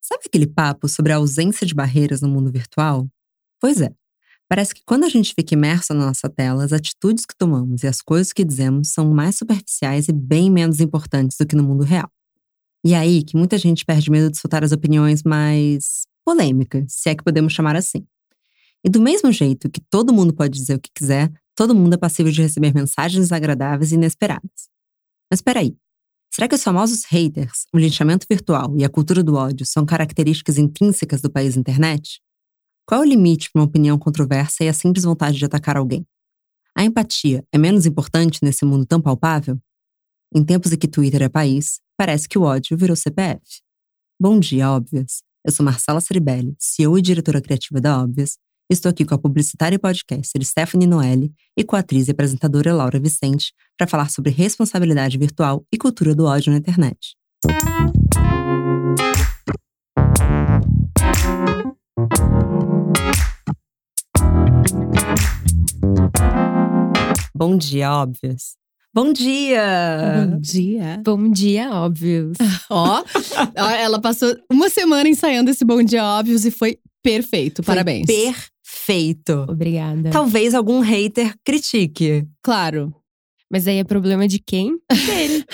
Sabe aquele papo sobre a ausência de barreiras no mundo virtual? Pois é. Parece que quando a gente fica imerso na nossa tela, as atitudes que tomamos e as coisas que dizemos são mais superficiais e bem menos importantes do que no mundo real. E é aí que muita gente perde medo de soltar as opiniões mais polêmicas, se é que podemos chamar assim. E do mesmo jeito que todo mundo pode dizer o que quiser, todo mundo é passível de receber mensagens desagradáveis e inesperadas. Mas peraí, será que os famosos haters, o linchamento virtual e a cultura do ódio são características intrínsecas do país internet? Qual é o limite para uma opinião controversa e a simples vontade de atacar alguém? A empatia é menos importante nesse mundo tão palpável? Em tempos em que Twitter é país, parece que o ódio virou CPF. Bom dia, óbvias. Eu sou Marcela Ceribelli, CEO e diretora criativa da Óbvias. Estou aqui com a publicitária e podcaster Stephanie Noelle e com a atriz e apresentadora Laura Vicente para falar sobre responsabilidade virtual e cultura do ódio na internet. Bom dia, óbvias. Bom dia! Bom dia. Bom dia, óbvio. Ó, ó, ela passou uma semana ensaiando esse Bom Dia Óbvios e foi perfeito. Foi Parabéns. Perfeito. Obrigada. Talvez algum hater critique. Claro. Mas aí é problema de quem? Dele.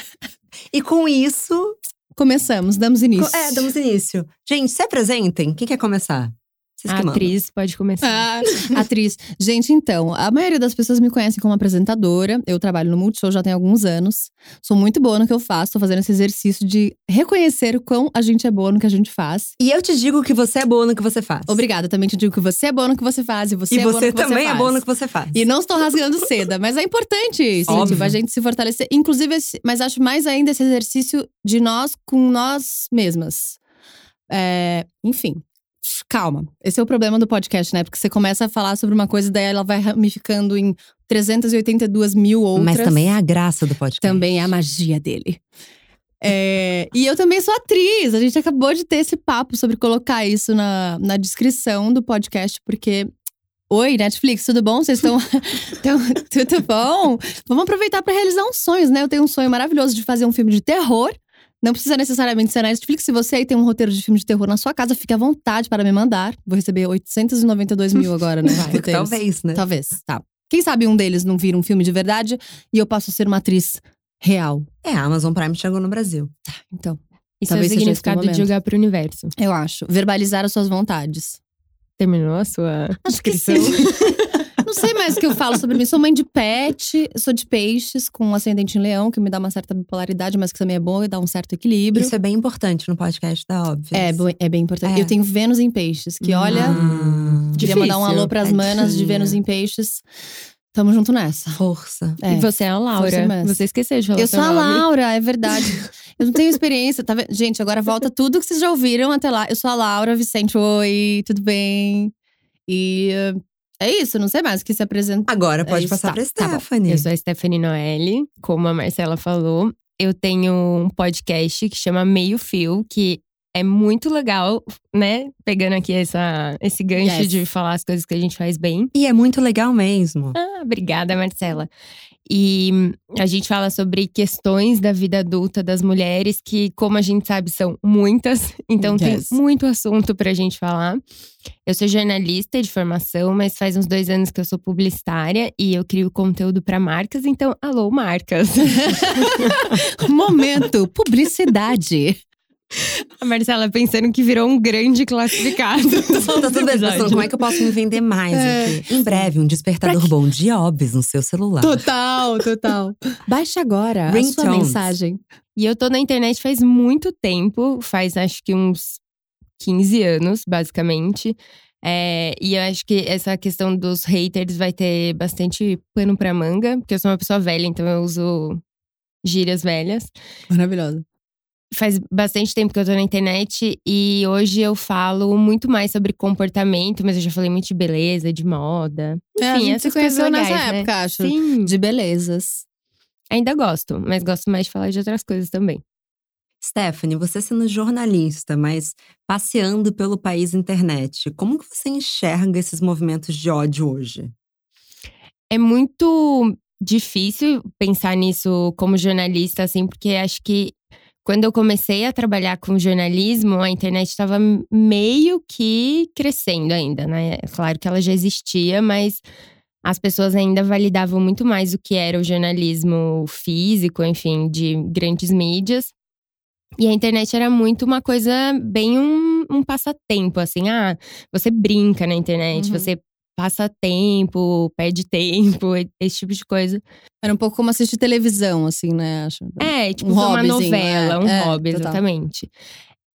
E com isso, Começamos, damos início. é, damos início. Gente, se apresentem. Quem quer começar? Vocês A que mandam. atriz pode começar. Ah, atriz. Gente, então, a maioria das pessoas me conhecem como apresentadora. Eu trabalho no Multishow já tem alguns anos. Sou muito boa no que eu faço. Tô fazendo esse exercício de reconhecer o quão a gente é boa no que a gente faz. E eu te digo que você é boa no que você faz. Obrigada. Também te digo que você é boa no que você faz. E você E é boa no você que também você é faz. boa no que você faz. E não estou rasgando seda, mas é importante isso, Óbvio. tipo, a gente se fortalecer. Inclusive, esse- mas acho mais ainda esse exercício de nós com nós mesmas. É, enfim, calma. Esse é o problema do podcast, né? Porque você começa a falar sobre uma coisa, daí ela vai ramificando em 382 mil outras. Mas também é a graça do podcast. Também é a magia dele. É, e eu também sou atriz. A gente acabou de ter esse papo sobre colocar isso na, na descrição do podcast, porque. Oi, Netflix, tudo bom? Vocês estão. tão- tudo bom? Vamos aproveitar para realizar uns sonhos, né? Eu tenho um sonho maravilhoso de fazer um filme de terror. Não precisa necessariamente ser na Netflix. Se você aí tem um roteiro de filme de terror na sua casa, fique à vontade para me mandar. Vou receber 892 mil agora, né? roteiros. Talvez, né? Talvez, tá. Quem sabe um deles não vira um filme de verdade e eu passo a ser uma atriz real. É, a Amazon Prime chegou no Brasil. Então, Isso é o Talvez seja esse o significado de jogar pro universo. eu acho. Verbalizar as suas vontades. Terminou a sua Acho que descrição? Não sei mais o que eu falo sobre mim. Sou mãe de pet, sou de peixes, com um ascendente em leão, que me dá uma certa bipolaridade, mas que também é bom e dá um certo equilíbrio. Isso é bem importante no podcast da Óbvio. é, é bem importante. É. Eu tenho Vênus em peixes, que olha, Hum, queria mandar um alô pras É manas de. Vênus em peixes. Tamo junto nessa. Força. É. E você é a Laura. Você esqueceu de falar Eu sou a nome. Laura, é verdade. Eu não tenho experiência, tá vendo? Gente, agora volta tudo que vocês já ouviram até lá. Eu sou a Laura Vicente, oi, tudo bem? E é isso, não sei mais o que se apresenta. Agora pode isso, passar tá, pra tá. Stephanie. Eu sou a Stephanie Noelle, como a Marcela falou. Eu tenho um podcast que chama Meio Fio, que é muito legal, né? Pegando aqui essa, esse gancho Yes. de falar as coisas que a gente faz bem. E é muito legal mesmo. Ah, obrigada, Marcela. E hum, a gente fala sobre questões da vida adulta das mulheres, que, como a gente sabe, são muitas. Então, Yes. tem muito assunto pra gente falar. Eu sou jornalista de formação, mas faz uns dois anos que eu sou publicitária e eu crio conteúdo pra marcas. Então, alô, marcas. Momento, publicidade. A Marcela pensando que virou um grande classificado. Tá tudo bem, como é que eu posso me vender mais É. aqui? Em breve, um despertador bom dia óbvio no seu celular. Total, total. Baixe agora a sua Ringtones. mensagem. E eu tô na internet faz muito tempo, faz acho que uns 15 anos, basicamente. É, e eu acho que essa questão dos haters vai ter bastante pano pra manga, porque eu sou uma pessoa velha, então eu uso gírias velhas. Maravilhosa. Faz bastante tempo que eu tô na internet e hoje eu falo muito mais sobre comportamento, mas eu já falei muito de beleza, de moda. É, a Enfim, gente se essas coisas conheceu legais, nessa né? época, acho. Sim, De belezas. ainda gosto, mas gosto mais de falar de outras coisas também. Stephanie, você sendo jornalista, mas passeando pelo país internet, como que você enxerga esses movimentos de ódio hoje? É muito difícil pensar nisso como jornalista, assim, porque acho que quando eu comecei a trabalhar com jornalismo, a internet estava meio que crescendo ainda, né? Claro que ela já existia, mas as pessoas ainda validavam muito mais o que era o jornalismo físico, enfim, de grandes mídias. E a internet era muito uma coisa bem um, um passatempo, assim. Ah, você brinca na internet, Uhum. você passa tempo, perde tempo, esse tipo de coisa. Era um pouco como assistir televisão, assim, né? Acho. É, tipo, Um uma hobbyzinho, novela, é. um É, hobby, total. exatamente.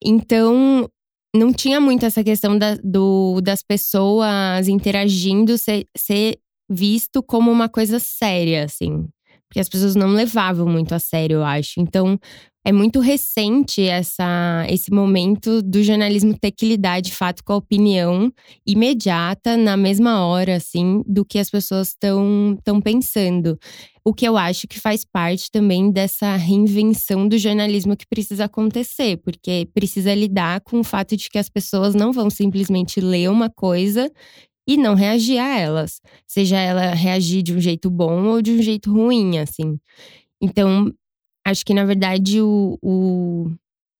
Então, não tinha muito essa questão da- do, das pessoas interagindo ser, ser visto como uma coisa séria, assim. Porque as pessoas não levavam muito a sério, eu acho. Então, é muito recente essa, esse momento do jornalismo ter que lidar de fato com a opinião imediata, na mesma hora, assim, do que as pessoas estão pensando. O que eu acho que faz parte também dessa reinvenção do jornalismo que precisa acontecer, porque precisa lidar com o fato de que as pessoas não vão simplesmente ler uma coisa e não reagir a elas, seja ela reagir de um jeito bom ou de um jeito ruim, assim. Então, acho que na verdade o, o-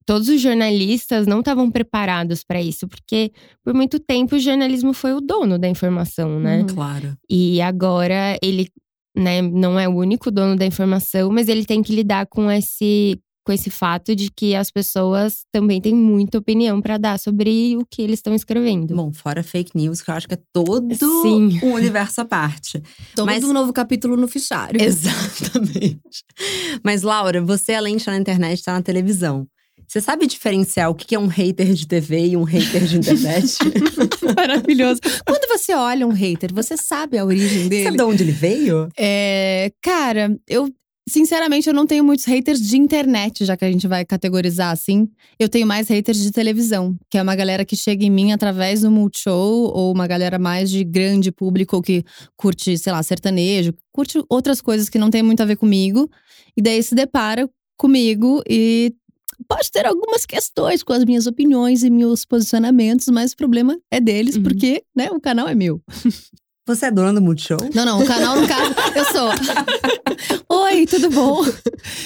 todos os jornalistas não estavam preparados para isso, porque por muito tempo o jornalismo foi o dono da informação, né? Uhum. Claro. E agora ele né, não é o único dono da informação, mas ele tem que lidar com esse, com esse fato de que as pessoas também têm muita opinião para dar sobre o que eles estão escrevendo. Bom, fora fake news, que eu acho que é todo Sim. um universo à parte. Todo Mas- um novo capítulo no fichário. Exatamente. Mas, Laura, você, além de estar na internet, está na televisão. Você sabe diferenciar o que é um hater de TV e um hater de internet? Maravilhoso. Quando você olha um hater, você sabe a origem Sabe dele? de onde ele veio? É, cara, eu sinceramente eu não tenho muitos haters de internet, já que a gente vai categorizar assim. Eu tenho mais haters de televisão, que é uma galera que chega em mim através do Multishow ou uma galera mais de grande público ou que curte, sei lá, sertanejo, curte outras coisas que não tem muito a ver comigo e daí se depara comigo e pode ter algumas questões com as minhas opiniões e meus posicionamentos, mas o problema é deles Uhum. porque, né, o canal é meu. Você é dona do Multishow? Não, não, o canal no caso, eu sou. Oi, tudo bom?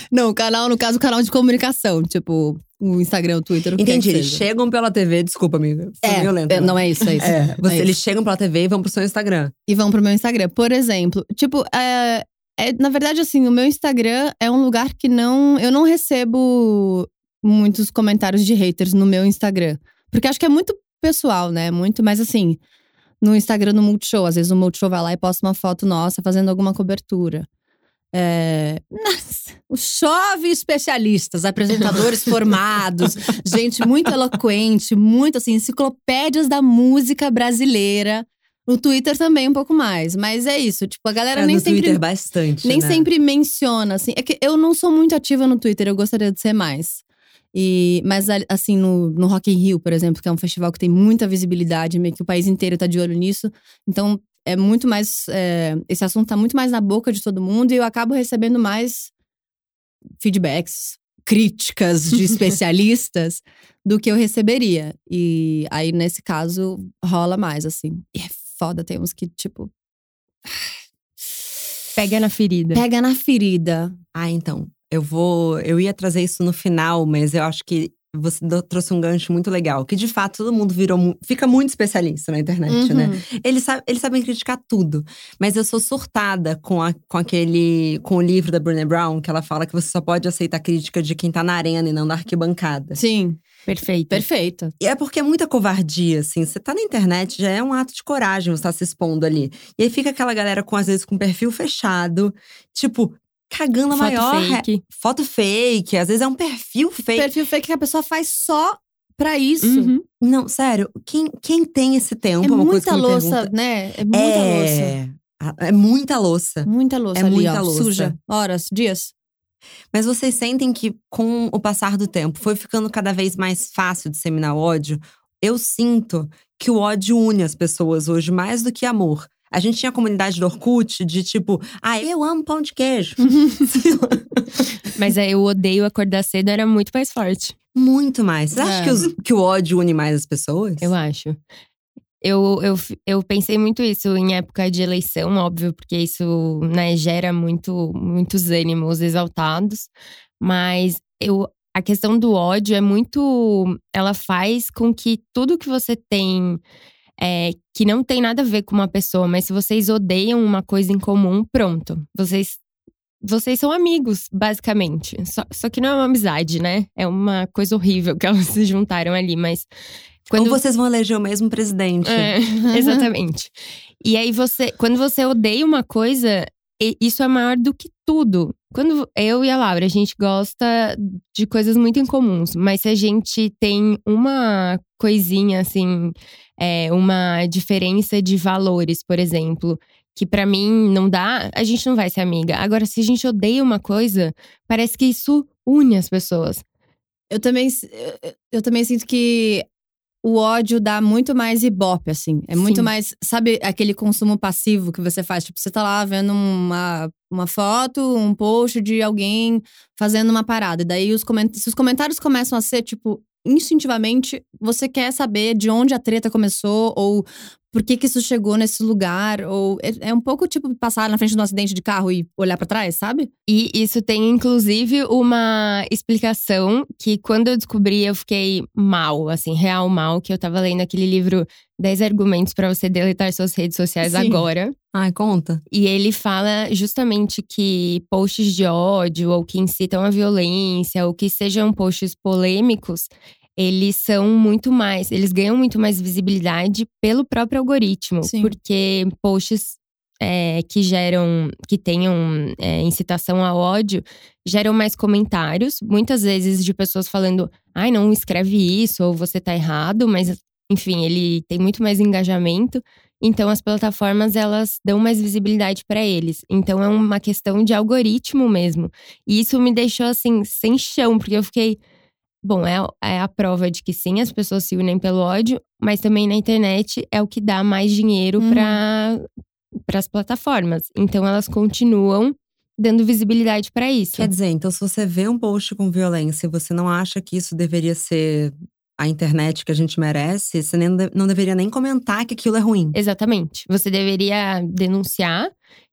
Não, o canal, no caso, o canal de comunicação, tipo, o Instagram, o Twitter, o Entendi, que eles seja. chegam pela TV, desculpa, amiga. Fui É, violenta, é, não é isso, é isso. É, você- É eles isso. chegam pela TV e vão pro seu Instagram. E vão pro meu Instagram. Por exemplo, tipo, é, é- na verdade, assim, o meu Instagram é um lugar que não. Eu não recebo muitos comentários de haters no meu Instagram. Porque acho que é muito pessoal, né? Muito, mas assim, no Instagram do Multishow, às vezes o Multishow vai lá e posta uma foto nossa fazendo alguma cobertura. É, nossa, chove especialistas, apresentadores formados, gente muito eloquente, muito assim, enciclopédias da música brasileira. No Twitter também um pouco mais, mas é isso, tipo, a galera É, nem no sempre Twitter bastante, nem né? sempre menciona, assim. É que eu não sou muito ativa no Twitter, eu gostaria de ser mais. E, mas, assim, no, no Rock in Rio, por exemplo, que é um festival que tem muita visibilidade, meio que o país inteiro tá de olho nisso. Então, é muito mais. é, esse assunto tá muito mais na boca de todo mundo e eu acabo recebendo mais feedbacks, críticas de especialistas do que eu receberia. E aí, nesse caso, rola mais, assim. E é foda, tem uns que, tipo, Pega na ferida. pega na ferida. Ah, então. Eu vou. Eu ia trazer isso no final, mas eu acho que você trouxe um gancho muito legal. Que de fato todo mundo virou. Fica muito especialista na internet, né? Uhum. Eles, sa- eles sabem criticar tudo. Mas eu sou surtada com, a- com aquele. com o livro da Brené Brown, que ela fala que você só pode aceitar crítica de quem tá na arena e não na arquibancada. Sim, Perfeito. perfeita. E é porque é muita covardia, assim. Você tá na internet, já é um ato de coragem você tá se expondo ali. E aí fica aquela galera com, às vezes, com perfil fechado, tipo, cagando a Foto maior. fake. Foto fake, às vezes é um perfil fake. Perfil fake que a pessoa faz só pra isso. Uhum. Não, sério, quem, quem tem esse tempo? É uma coisa muita me louça, pergunta. né? É muita louça. é... a- É muita louça. Muita louça É ali, muita ó. louça. Suja. Horas, dias. Mas vocês sentem que, com o passar do tempo, foi ficando cada vez mais fácil disseminar ódio? Eu sinto que o ódio une as pessoas hoje mais do que amor. A gente tinha a comunidade do Orkut de tipo, ah, eu amo pão de queijo. Mas aí eu odeio acordar cedo era muito mais forte. Muito mais. Você acha É. que, os- que o ódio une mais as pessoas? Eu acho. Eu, eu, eu pensei muito isso em época de eleição, óbvio, porque isso né, gera muito, muitos ânimos exaltados. Mas eu a questão do ódio é muito. Ela faz com que tudo que você tem. É, que não tem nada a ver com uma pessoa, mas se vocês odeiam uma coisa em comum, pronto. Vocês vocês são amigos, basicamente. Só, só que não é uma amizade, né? É uma coisa horrível que elas se juntaram ali, mas. Quando... Ou vocês vão eleger o mesmo presidente. É, exatamente. e aí você. Quando você odeia uma coisa, isso é maior do que tudo. Quando eu e a Laura, a gente gosta de coisas muito incomuns, mas se a gente tem uma coisinha assim, é, uma diferença de valores, por exemplo, que para mim não dá, a gente não vai ser amiga. Agora, se a gente odeia uma coisa, parece que isso une as pessoas. Eu também, eu também sinto que o ódio dá muito mais ibope, assim. É muito Sim. mais, sabe, aquele consumo passivo que você faz. Tipo, você tá lá vendo uma, uma foto, um post de alguém fazendo uma parada. E daí, os comentários, se os comentários começam a ser, tipo, instintivamente, você quer saber de onde a treta começou ou por que, que isso chegou nesse lugar. Ou é, é, um pouco tipo passar na frente de um acidente de carro e olhar para trás, sabe? E isso tem, inclusive, uma explicação que quando eu descobri, eu fiquei mal, assim, real mal, que eu tava lendo aquele livro 10 argumentos para você deletar suas redes sociais Sim. agora. Ai, conta. E ele fala justamente que posts de ódio ou que incitam a violência ou que sejam posts polêmicos, eles são muito mais, eles ganham muito mais visibilidade pelo próprio algoritmo, Sim. porque posts é, que geram, que tenham é, incitação ao ódio, geram mais comentários, muitas vezes de pessoas falando, ai, não escreve isso, ou você tá errado, mas enfim, ele tem muito mais engajamento. Então as plataformas elas dão mais visibilidade para eles. Então é uma questão de algoritmo mesmo. E isso me deixou assim sem chão, porque eu fiquei Bom, é, é a prova de que sim, as pessoas se unem pelo ódio, mas também na internet é o que dá mais dinheiro uhum. para as plataformas. Então elas continuam dando visibilidade para isso. Quer dizer, então se você vê um post com violência e você não acha que isso deveria ser a internet que a gente merece, você nem, não deveria nem comentar que aquilo é ruim. Exatamente. Você deveria denunciar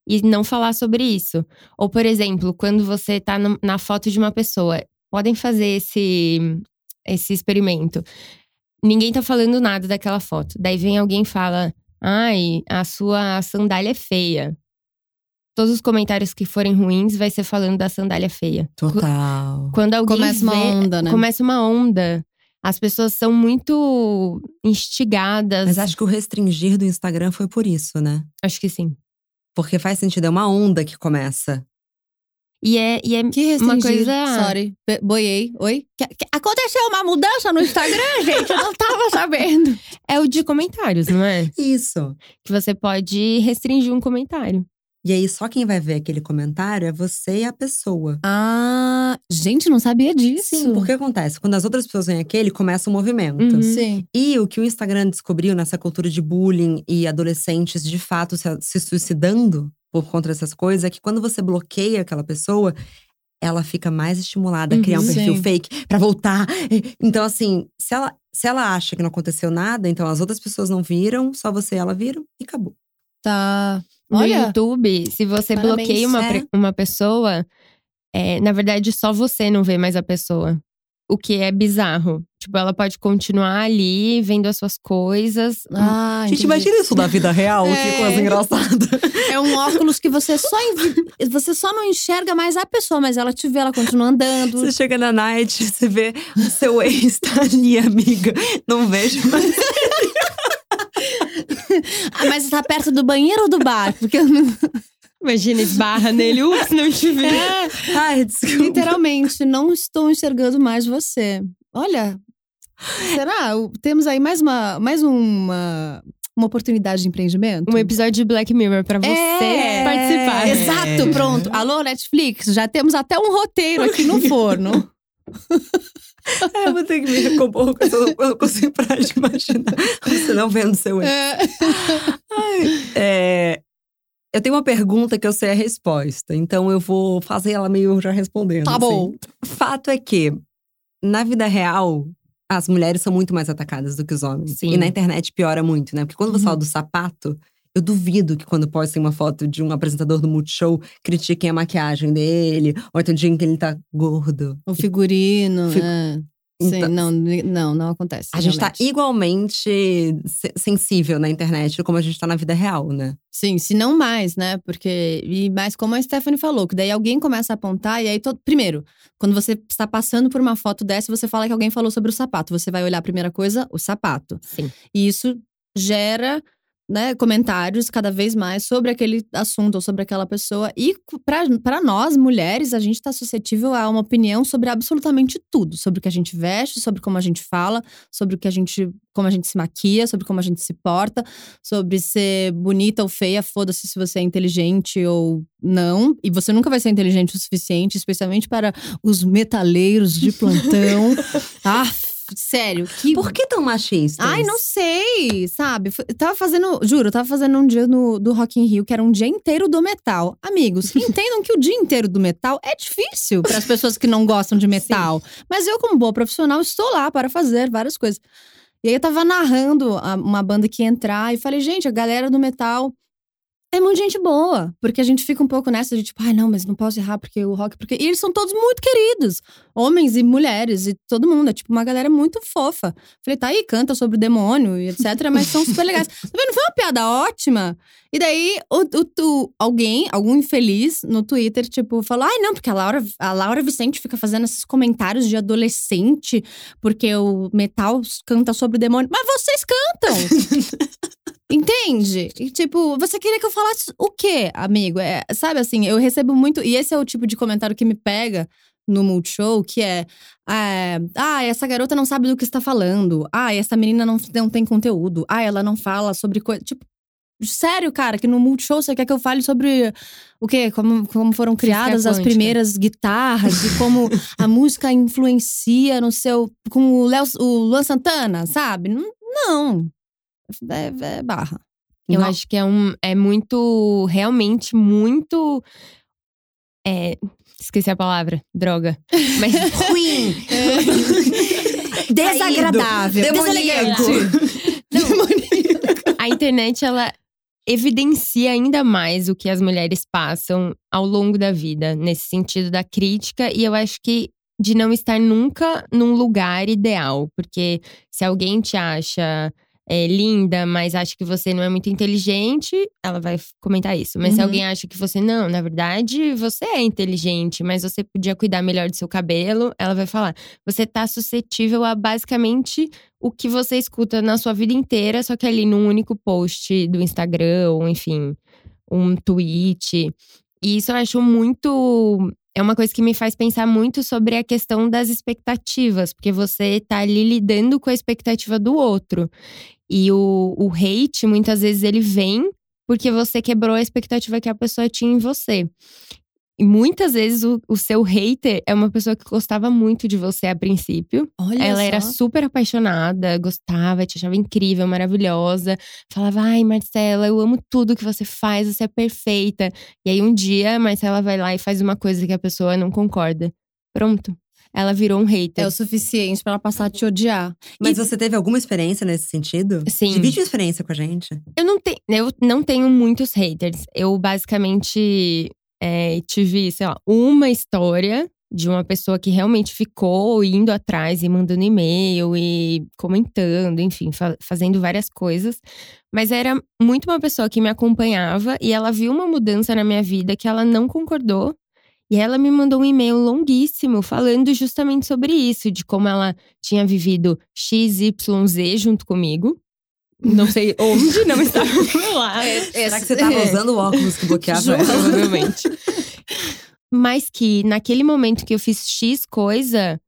e não falar sobre isso. Ou, por exemplo, quando você tá na foto de uma pessoa podem fazer esse, esse experimento. Ninguém tá falando nada daquela foto. Daí vem alguém e fala: Ai, a sua sandália é feia. Todos os comentários que forem ruins vai ser falando da sandália feia. Total. Quando alguém começa vê, uma onda, né? Começa uma onda. As pessoas são muito instigadas. Mas acho que o restringir do Instagram foi por isso, né? Acho que sim. Porque faz sentido, é uma onda que começa. E é, e é que uma coisa. Sorry, boiei. Oi? Que, que, aconteceu uma mudança no Instagram, gente? Eu não tava sabendo. É o de comentários, não é? Isso. Que você pode restringir um comentário. E aí, só quem vai ver aquele comentário é você e a pessoa. Ah, gente, não sabia disso. Sim, porque acontece? Quando as outras pessoas veem aquele, começa um movimento. Uhum. Sim. E o que o Instagram descobriu nessa cultura de bullying e adolescentes de fato se, se suicidando por conta dessas coisas é que quando você bloqueia aquela pessoa, ela fica mais estimulada a criar um uhum, perfil sim. fake para voltar. Então, assim, se ela, se ela acha que não aconteceu nada, então as outras pessoas não viram, só você e ela viram e acabou. Tá. No Olha, YouTube, se você parabéns, bloqueia uma, é. uma pessoa, é, na verdade, só você não vê mais a pessoa. O que é bizarro. Tipo, ela pode continuar ali, vendo as suas coisas. Ah, Gente, imagina isso na vida real, é. que coisa engraçada. É um óculos que você só, você só não enxerga mais a pessoa, mas ela te vê, ela continua andando. Você chega na night, você vê o seu ex tá ali, amiga. Não vejo mais. ah, mas tá perto do banheiro ou do bar? Porque eu não. Imagina, esbarra nele, ups, não te vi. É. Ai, desculpa. Literalmente, não estou enxergando mais você. Olha, será? Temos aí mais uma, mais uma, uma oportunidade de empreendimento? Um episódio de Black Mirror para você é, participar. Exato, pronto. Alô, Netflix, já temos até um roteiro aqui no forno. É, eu vou ter que me recompor, porque eu não consigo parar de imaginar você não vendo seu é. Ai, é, eu tenho uma pergunta que eu sei a resposta, então eu vou fazer ela meio já respondendo. Tá bom. Assim. Fato é que, na vida real, as mulheres são muito mais atacadas do que os homens. Sim. E na internet piora muito, né? Porque quando você uhum. fala do sapato, Eu duvido que quando postem uma foto de um apresentador do Multishow, critiquem a maquiagem dele, ou então digam que ele tá gordo. O figurino, Fico- é. Sim, Então- não, não, não acontece. A gente tá igualmente se- sensível na internet como a gente tá na vida real, né? Sim, se não mais, né? Porque. E mais como a Stephanie falou, que daí alguém começa a apontar, e aí todo. Primeiro, quando você está passando por uma foto dessa, você fala que alguém falou sobre o sapato. Você vai olhar a primeira coisa, o sapato. Sim. E isso gera. Né, comentários cada vez mais sobre aquele assunto ou sobre aquela pessoa. E para nós, mulheres, a gente está suscetível a uma opinião sobre absolutamente tudo. Sobre o que a gente veste, sobre como a gente fala, sobre o que a gente. como a gente se maquia, sobre como a gente se porta, sobre ser bonita ou feia, foda-se se você é inteligente ou não. E você nunca vai ser inteligente o suficiente, especialmente para os metaleiros de plantão. ah, sério, que Por que tão machista? Ai, não sei, sabe? Eu tava fazendo, juro, eu tava fazendo um dia no, do Rock in Rio, que era um dia inteiro do metal. Amigos, entendam que o dia inteiro do metal é difícil para as pessoas que não gostam de metal. Mas eu, como boa profissional, estou lá para fazer várias coisas. E aí eu tava narrando a- uma banda que ia entrar e falei, gente, a galera do metal é muito gente boa. Porque a gente fica um pouco nessa de tipo, ai, não, mas não posso errar porque o rock. Porque... E eles são todos muito queridos. Homens e mulheres e todo mundo. É tipo uma galera muito fofa. Falei, tá aí, canta sobre o demônio e etc. Mas são super legais. Tá vendo? Foi uma piada ótima. E daí, o, o- o- alguém, algum infeliz no Twitter, tipo, falou: ai, não, porque a Laura, a Laura Vicente fica fazendo esses comentários de adolescente, porque o metal canta sobre o demônio. Mas vocês cantam! Entende? E, tipo, você queria que eu falasse o quê, amigo? É, sabe assim, eu recebo muito. E esse é o tipo de comentário que me pega no Multishow, que é, é. Ah, essa garota não sabe do que está falando. Ah, essa menina não, não tem conteúdo. Ah, ela não fala sobre coisa. Tipo, sério, cara, que no Multishow você quer que eu fale sobre o quê? Como, como foram criadas as primeiras guitarras e como a música influencia no seu. Com o, Léo, o Luan Santana, sabe? Não. É, é barra. Eu Não. acho que é um é muito, realmente muito. É, esqueci a palavra, droga. Mas Ruim! Desagradável. Demoníaco. a internet ela evidencia ainda mais o que as mulheres passam ao longo da vida, nesse sentido da crítica, e eu acho que de não estar nunca num lugar ideal, porque se alguém te acha é, linda, mas acha que você não é muito inteligente, ela vai comentar isso. Mas se Uhum. alguém acha que você não, na verdade, você é inteligente, mas você podia cuidar melhor do seu cabelo, ela vai falar. Você tá suscetível a basicamente o que você escuta na sua vida inteira, só que ali num único post do Instagram, ou enfim, um tweet. E isso eu acho muito. É uma coisa que me faz pensar muito sobre a questão das expectativas, porque você tá ali lidando com a expectativa do outro. E o, o hate, muitas vezes, ele vem porque você quebrou a expectativa que a pessoa tinha em você. E muitas vezes o, o seu hater é uma pessoa que gostava muito de você a princípio. Olha Ela só. era super apaixonada, gostava, te achava incrível, maravilhosa. Falava, ai, Marcela, eu amo tudo que você faz, você é perfeita. E aí um dia Marcela vai lá e faz uma coisa que a pessoa não concorda. Pronto. Ela virou um hater. É o suficiente pra ela passar a te odiar. Mas você teve alguma experiência nesse sentido? Sim. Divide a experiência com a gente. Eu não, tenho, eu não tenho muitos haters. Eu basicamente é, tive, sei lá, uma história de uma pessoa que realmente ficou indo atrás e mandando e-mail e comentando, enfim, fa- fazendo várias coisas. Mas era muito uma pessoa que me acompanhava e ela viu uma mudança na minha vida que ela não concordou. E ela me mandou um e-mail longuíssimo falando justamente sobre isso, de como ela tinha vivido XYZ junto comigo. Não sei onde, não estava do meu lado. Será que você tava usando o óculos que bloqueava ela? Provavelmente. Mas que naquele momento que eu fiz X coisa,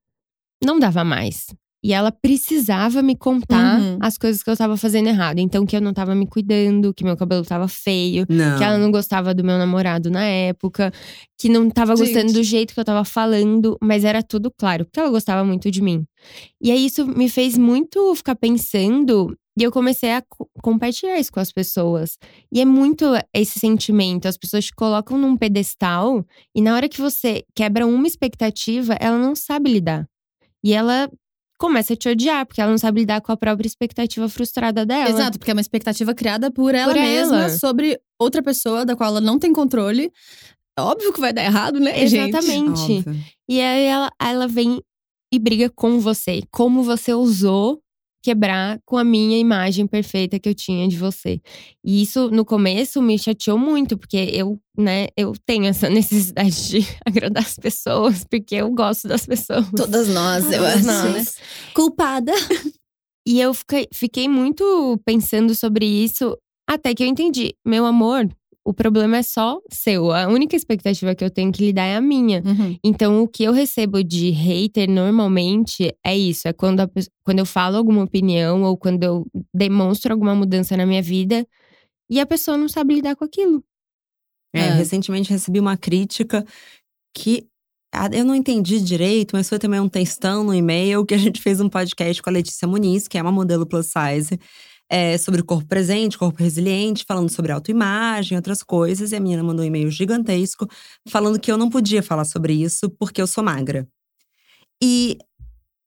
não dava mais. E ela precisava me contar Uhum. as coisas que eu tava fazendo errado. Então, que eu não tava me cuidando, que meu cabelo tava feio, Não. que ela não gostava do meu namorado na época, que não tava Gente. gostando do jeito que eu tava falando, mas era tudo claro, porque ela gostava muito de mim. E aí isso me fez muito ficar pensando e eu comecei a co- compartilhar isso com as pessoas. E é muito esse sentimento, as pessoas te colocam num pedestal e na hora que você quebra uma expectativa, ela não sabe lidar. E ela começa a te odiar, porque ela não sabe lidar com a própria expectativa frustrada dela. Exato, porque é uma expectativa criada por ela Por mesma ela. sobre outra pessoa da qual ela não tem controle. É Óbvio que vai dar errado, né, gente? Exatamente. Óbvio. E aí ela, ela vem e briga com você. Como você ousou quebrar com a minha imagem perfeita que eu tinha de você. E isso, no começo, me chateou muito, porque eu, né, eu tenho essa necessidade de agradar as pessoas, porque eu gosto das pessoas. Todas nós, eu Todas acho. nós. né? Culpada. E eu fiquei, fiquei muito pensando sobre isso, até que eu entendi. Meu amor, o problema é só seu. A única expectativa que eu tenho que lidar é a minha. Uhum. Então, o que eu recebo de hater normalmente é isso: é quando, a quando eu falo alguma opinião ou quando eu demonstro alguma mudança na minha vida e a pessoa não sabe lidar com aquilo. É, É. recentemente recebi uma crítica que eu não entendi direito, mas foi também um textão no e-mail que a gente fez um podcast com a Letícia Muniz, que é uma modelo plus size, é, sobre o corpo presente, corpo resiliente, falando sobre autoimagem, outras coisas. E a menina mandou um e-mail gigantesco falando que eu não podia falar sobre isso porque eu sou magra. E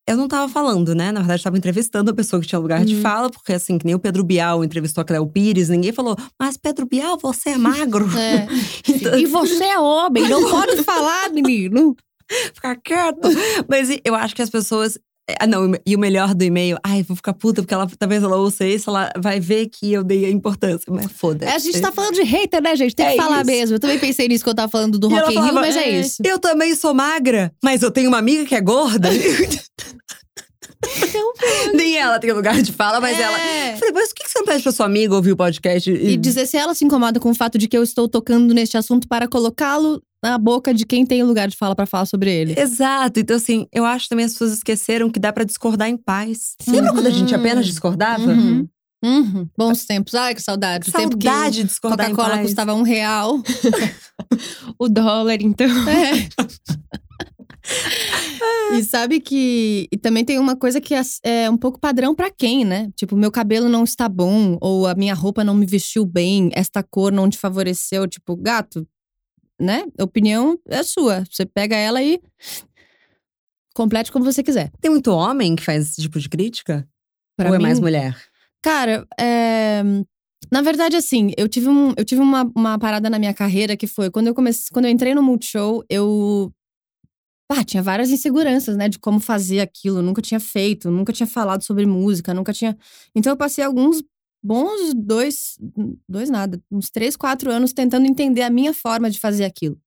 eu não tava falando, né? Na verdade, eu tava entrevistando a pessoa que tinha lugar de Uhum. fala, porque assim, que nem o Pedro Bial entrevistou a Cléo Pires, ninguém falou, mas Pedro Bial, você é magro. É. Então, E você é homem, não pode falar, menino. ficar quieto. Mas eu acho que as pessoas. Ah, não, e o melhor do e-mail, ai, vou ficar puta, porque ela talvez ela ouça isso, ela vai ver que eu dei a importância. Mas foda-se. É, a gente tá falando de hater, né, gente? Tem É que falar isso. mesmo. Eu também pensei nisso quando eu tava falando do E Rock in Rio, mas é, "É, isso. Eu também sou magra, mas eu tenho uma amiga que é gorda. Nem ela tem lugar de fala, mas É. ela. Eu falei, mas por que que você não pede pra sua amiga ouvir o podcast? E dizer se ela se incomoda com o fato de que eu estou tocando neste assunto para colocá-lo na boca de quem tem lugar de fala pra falar sobre ele. Exato. Então, assim, eu acho também as pessoas esqueceram que dá pra discordar em paz. Lembra quando a gente apenas discordava? Uhum. Uhum. Bons tempos. Ai, que saudade. O tempo que Saudade de discordar em Coca-Cola custava um real. O dólar, então. É. E sabe que. E também tem uma coisa que é, é um pouco padrão pra quem, né? Tipo, meu cabelo não está bom, ou a minha roupa não me vestiu bem, esta cor não te favoreceu. Tipo, gato, né? A opinião é sua. Você pega ela e. Complete como você quiser. Tem muito homem que faz esse tipo de crítica? Pra Ou é mim, mais mulher? Cara, é, na verdade, assim, eu tive, um, eu tive uma, uma parada na minha carreira que foi quando eu comecei, quando eu entrei no Multishow, eu. Tinha várias inseguranças, né, de como fazer aquilo. Eu nunca tinha feito, nunca tinha falado sobre música, nunca tinha. Então eu passei alguns bons dois. Dois nada, uns três, quatro anos tentando entender a minha forma de fazer aquilo.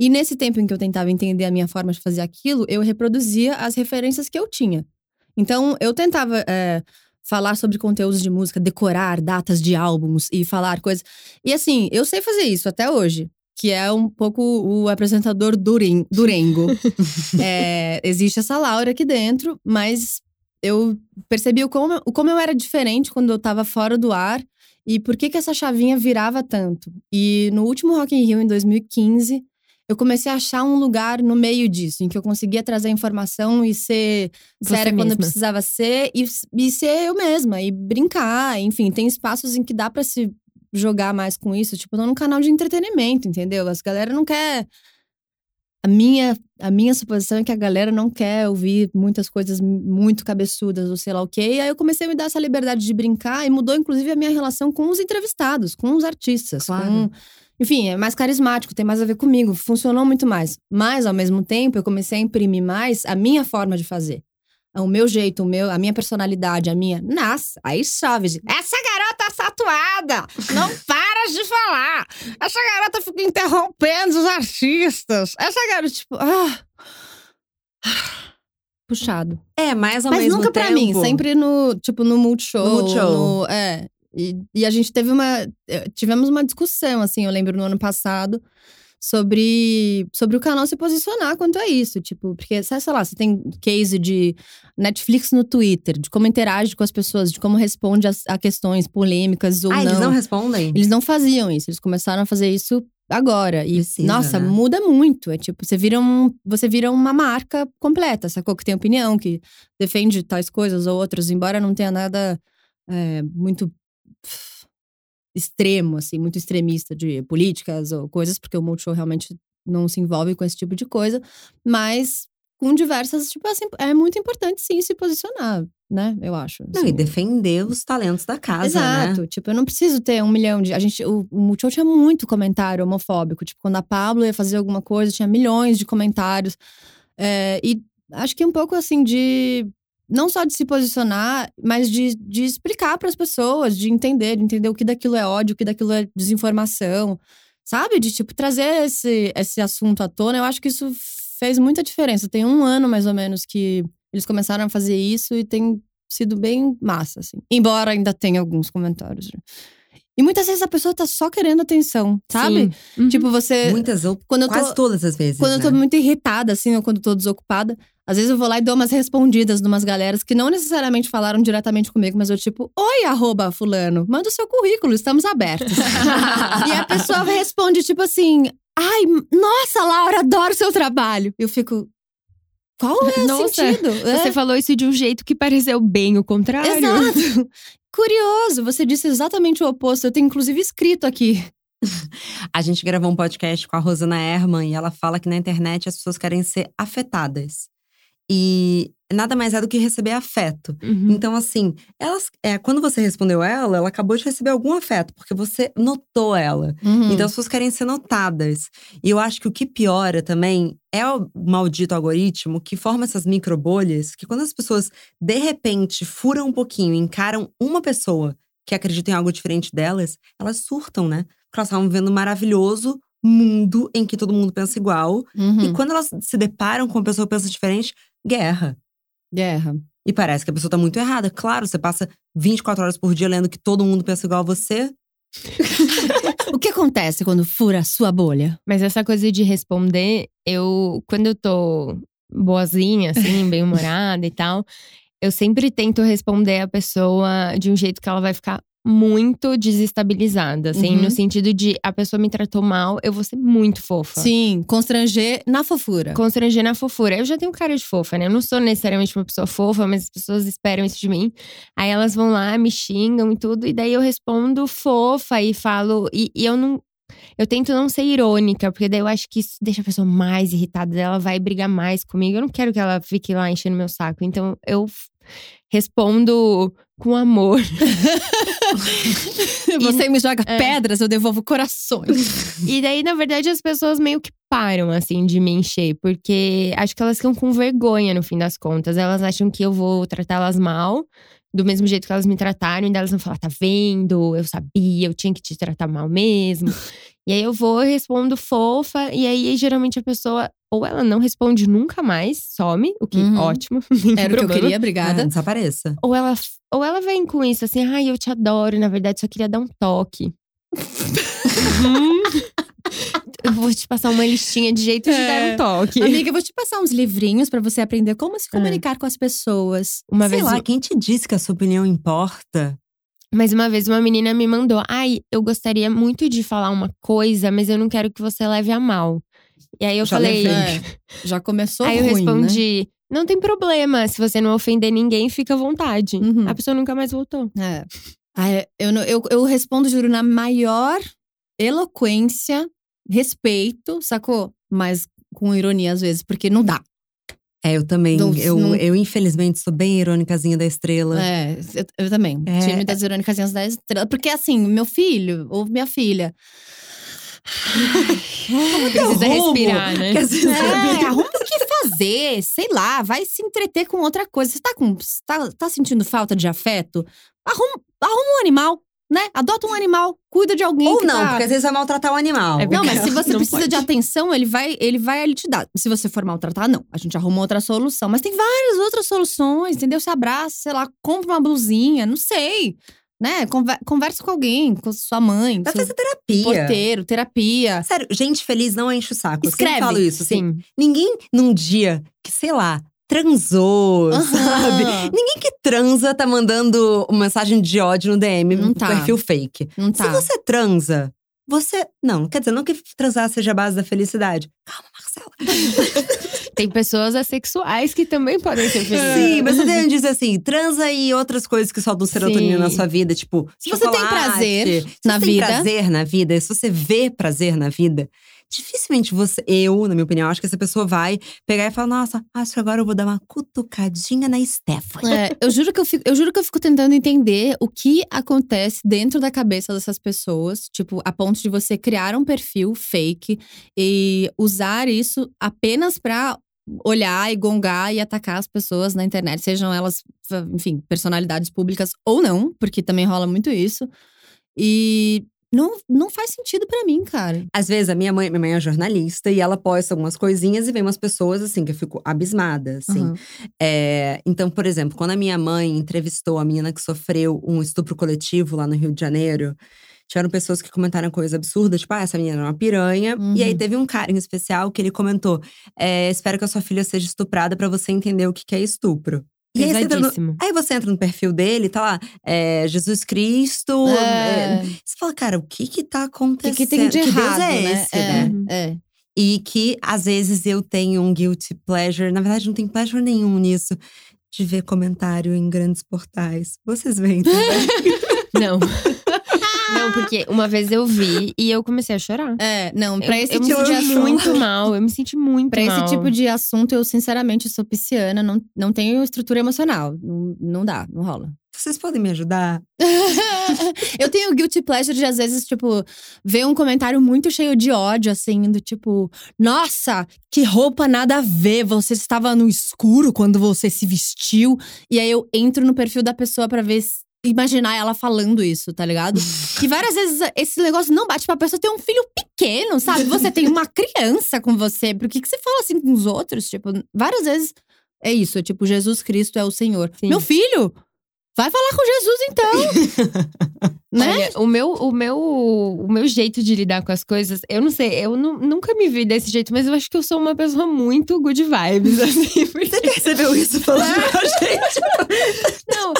E nesse tempo em que eu tentava entender a minha forma de fazer aquilo, eu reproduzia as referências que eu tinha. Então, eu tentava é, falar sobre conteúdos de música, decorar datas de álbuns e falar coisas. E assim, eu sei fazer isso até hoje. Que é um pouco o apresentador duren, durengo. É, existe essa Laura aqui dentro, mas eu percebi o como, o como eu era diferente quando eu tava fora do ar e por que que essa chavinha virava tanto. E no último Rock in Rio, em 2015, eu comecei a achar um lugar no meio disso, em que eu conseguia trazer informação e ser Você séria quando mesma. precisava ser e, e ser eu mesma e brincar. Enfim, tem espaços em que dá pra se jogar mais com isso. Tipo, tô num canal de entretenimento, entendeu? As galera não quer. A minha, a minha suposição é que a galera não quer ouvir muitas coisas muito cabeçudas ou sei lá o quê. E aí eu comecei a me dar essa liberdade de brincar e mudou, inclusive, a minha relação com os entrevistados, com os artistas. Claro. Com, enfim, é mais carismático, tem mais a ver comigo, funcionou muito mais. Mas, ao mesmo tempo, eu comecei a imprimir mais a minha forma de fazer. O meu jeito, o meu, a minha personalidade, a minha. Nossa, aí gente. Essa garota tatuada! Não para de falar! Essa garota fica interrompendo os artistas! Essa garota, tipo. Ah, puxado. É, mas ao Mas mesmo nunca tempo… pra mim, sempre no, tipo, no Multishow. No Multishow. no- é. E, e a gente teve uma. eh, Tivemos uma discussão, assim, eu lembro no ano passado, sobre, sobre o canal se posicionar quanto a isso. Tipo, porque, sei lá, você tem case de Netflix no Twitter, de como interage com as pessoas, de como responde a, a questões polêmicas ou Ah, não. eles não respondem? Eles não faziam isso, eles começaram a fazer isso agora. E, Precisa, nossa, né? muda muito. É tipo, você vira, um, você vira uma marca completa, sacou? Que tem opinião, que defende tais coisas ou outras, embora não tenha nada é, muito extremo, assim, muito extremista de políticas ou coisas, porque o Multishow realmente não se envolve com esse tipo de coisa. Mas com diversas, tipo assim, é muito importante sim se posicionar, né? Eu acho. Não, assim. e defender os talentos da casa, Exato. né? Tipo, eu não preciso ter um milhão de. A gente, o, o Multishow tinha muito comentário homofóbico. Tipo, quando a Pablo ia fazer alguma coisa, tinha milhões de comentários. É, e acho que um pouco assim de. Não só de se posicionar, mas de, de explicar para as pessoas, de entender, de entender o que daquilo é ódio, o que daquilo é desinformação. Sabe? De, tipo, trazer esse, esse assunto à tona. Eu acho que isso fez muita diferença. Tem um ano, mais ou menos, que eles começaram a fazer isso e tem sido bem massa, assim. Embora ainda tenha alguns comentários. Né? E muitas vezes a pessoa tá só querendo atenção, sabe? Sim. Uhum. Tipo, você. Muitas ou Quando eu tô- quase todas as vezes. Quando eu tô né? muito irritada, assim, ou quando eu tô desocupada, às vezes eu vou lá e dou umas respondidas numas galeras que não necessariamente falaram diretamente comigo, mas eu tipo, oi, arroba fulano, manda o seu currículo, estamos abertos. e a pessoa responde, tipo assim, ai, nossa, Laura, adoro o seu trabalho. Eu fico, qual é o Nossa, sentido? Você É, falou isso de um jeito que pareceu bem o contrário. Exato. Curioso, você disse exatamente o oposto. Eu tenho inclusive escrito aqui. A gente gravou um podcast com a Rosana Herman e ela fala que na internet as pessoas querem ser afetadas. E nada mais é do que receber afeto. Uhum. Então, assim, elas, é, quando você respondeu ela, ela acabou de receber algum afeto, porque você notou ela. Hum. Então as pessoas querem ser notadas. E eu acho que o que piora também é o maldito algoritmo que forma essas microbolhas que quando as pessoas de repente furam um pouquinho encaram uma pessoa que acredita em algo diferente delas, elas surtam, né? Porque elas estavam vendo um maravilhoso mundo em que todo mundo pensa igual. Uhum. E quando elas se deparam com uma pessoa que pensa diferente, guerra. Guerra. E parece que a pessoa tá muito errada. Claro, você passa 24 horas por dia lendo que todo mundo pensa igual a você. O que acontece quando fura a sua bolha? Mas essa coisa de responder, eu, quando eu tô boazinha, assim, bem-humorada e tal, eu sempre tento responder a pessoa de um jeito que ela vai ficar muito desestabilizada, assim, Uhum. no sentido de a pessoa me tratou mal, eu vou ser muito fofa. Sim, constranger na fofura. Constranger na fofura. Eu já tenho cara de fofa, né? Eu não sou necessariamente uma pessoa fofa, mas as pessoas esperam isso de mim. Aí elas vão lá, me xingam e tudo, e daí eu respondo fofa e falo. E, e eu não. Eu tento não ser irônica, porque daí eu acho que isso deixa a pessoa mais irritada, ela vai brigar mais comigo. Eu não quero que ela fique lá enchendo meu saco. Então eu respondo com amor. Você me joga É. pedras, eu devolvo corações. E daí, na verdade, as pessoas meio que param, assim, de me encher. Porque acho que elas ficam com vergonha, no fim das contas. Elas acham que eu vou tratá-las mal. Do mesmo jeito que elas me trataram. E elas vão falar, tá vendo? Eu sabia, eu tinha que te tratar mal mesmo. e aí eu vou e respondo fofa. E aí, geralmente, a pessoa… Ou ela não responde nunca mais, some. O que, Uhum. ótimo. Era o que eu queria, É, obrigada. desapareça. Ou ela, ou ela vem com isso, assim, ai, eu te adoro, na verdade só queria dar um toque. Hum. eu vou te passar uma listinha de jeito de É. dar um toque. Amiga, eu vou te passar uns livrinhos pra você aprender como se comunicar com as pessoas. Uma Sei vez, lá, quem te disse que a sua opinião importa? mas uma vez uma menina me mandou, ai, eu gostaria muito de falar uma coisa, mas eu não quero que você leve a mal. E aí eu Já falei, levei. É, já começou aí eu ruim, né? respondi, não tem problema, se você não ofender ninguém, fica à vontade. Uhum. A pessoa nunca mais voltou. É. É, eu, não- eu, eu respondo, juro, na maior eloquência, respeito, sacou? Mas com ironia às vezes, porque não dá. É, eu também. Não- eu, não- eu, infelizmente, sou bem irônicazinha da estrela. É, eu, eu também. É. Time das irônicas da estrela. Porque assim, meu filho ou minha filha. Precisa rumo. respirar, né? Vezes É, arruma o que fazer, sei lá, vai se entreter com outra coisa. Você tá, com, tá, tá sentindo falta de afeto? Arruma, arruma um animal, né? Adota um animal, cuida de alguém. Ou que não, tá- porque às vezes vai maltratar o animal. É Não, mas se você Não precisa pode. de atenção, ele vai, ele vai ali te dar. Se você for maltratar, não. A gente arruma outra solução. Mas tem várias outras soluções, entendeu? Se abraça, sei lá, compra uma blusinha, não sei. Né? Conver- conversa com alguém, com sua mãe, Vai fazer terapia. porteiro, terapia. Sério, gente feliz não enche o saco. Eu Escreve. falo isso. Assim, Sim. ninguém num dia que, sei lá, transou, Aham. sabe? Ninguém que transa tá mandando uma mensagem de ódio no DM Não tá. perfil fake. Não tá. Se você transa, você. Não, quer dizer, não que transar seja a base da felicidade. Calma, Marcela. Tem pessoas assexuais que também podem ser felizes. Sim, mas você tem dizer assim: transa e outras coisas que soltam serotonina Sim. na sua vida, tipo. Se você tem prazer Se na você tem vida. prazer na vida, se você vê prazer na vida. Dificilmente você, eu, na minha opinião, acho que essa pessoa vai pegar e falar: nossa, acho que agora eu vou dar uma cutucadinha na Stephanie. É, eu juro que eu fico, eu juro que eu fico tentando entender o que acontece dentro da cabeça dessas pessoas, tipo, a ponto de você criar um perfil fake e usar isso apenas pra olhar e gongar e atacar as pessoas na internet, sejam elas, enfim, personalidades públicas ou não, porque também rola muito isso. E não, não faz sentido pra mim, cara. Às vezes, a minha mãe, minha mãe é jornalista e ela posta algumas coisinhas e vem umas pessoas assim que eu fico abismada, assim. Uhum. É, então, por exemplo, quando a minha mãe entrevistou a menina que sofreu um estupro coletivo lá no Rio de Janeiro, tiveram pessoas que comentaram coisas absurdas, tipo, ah, essa menina é uma piranha. E aí Uhum. teve um cara em especial que ele comentou: é, espero que a sua filha seja estuprada pra você entender o que é estupro. E aí você, entra no, aí você entra no perfil dele, tá lá, é, Jesus Cristo. É. é, você fala, cara, o que que tá O acontecendo? que, que tem de Deus errado, é né? esse, é, né? é. E que às vezes eu tenho um guilty pleasure. Na verdade, não tem pleasure nenhum nisso. De ver comentário em grandes portais. Vocês veem também. Não. Não, porque uma vez eu vi e eu comecei a chorar. É, não, pra eu, esse eu me tipo de assunto. muito mal. Eu me senti muito Pra mal. esse tipo de assunto, eu sinceramente sou pisciana, não, não tenho estrutura emocional. Não, não dá, não rola. Vocês podem me ajudar? eu tenho guilty pleasure de, às vezes, tipo, ver um comentário muito cheio de ódio, assim, do tipo, nossa, que roupa nada a ver, você estava no escuro quando você se vestiu. E aí eu entro no perfil da pessoa pra ver. se- Imaginar ela falando isso, tá ligado? E várias vezes esse negócio não bate pra pessoa ter um filho pequeno, sabe? Você tem uma criança com você. Por que, que você fala assim com os outros? Tipo, várias vezes é isso. Tipo, Jesus Cristo é o Senhor. Sim. Meu filho, vai falar com Jesus então. né? Olha, o meu, o, meu, o meu jeito de lidar com as coisas, eu não sei, eu nu- nunca me vi desse jeito, mas eu acho que eu sou uma pessoa muito good vibes, assim. Porque, Você percebeu isso falando com a gente? não,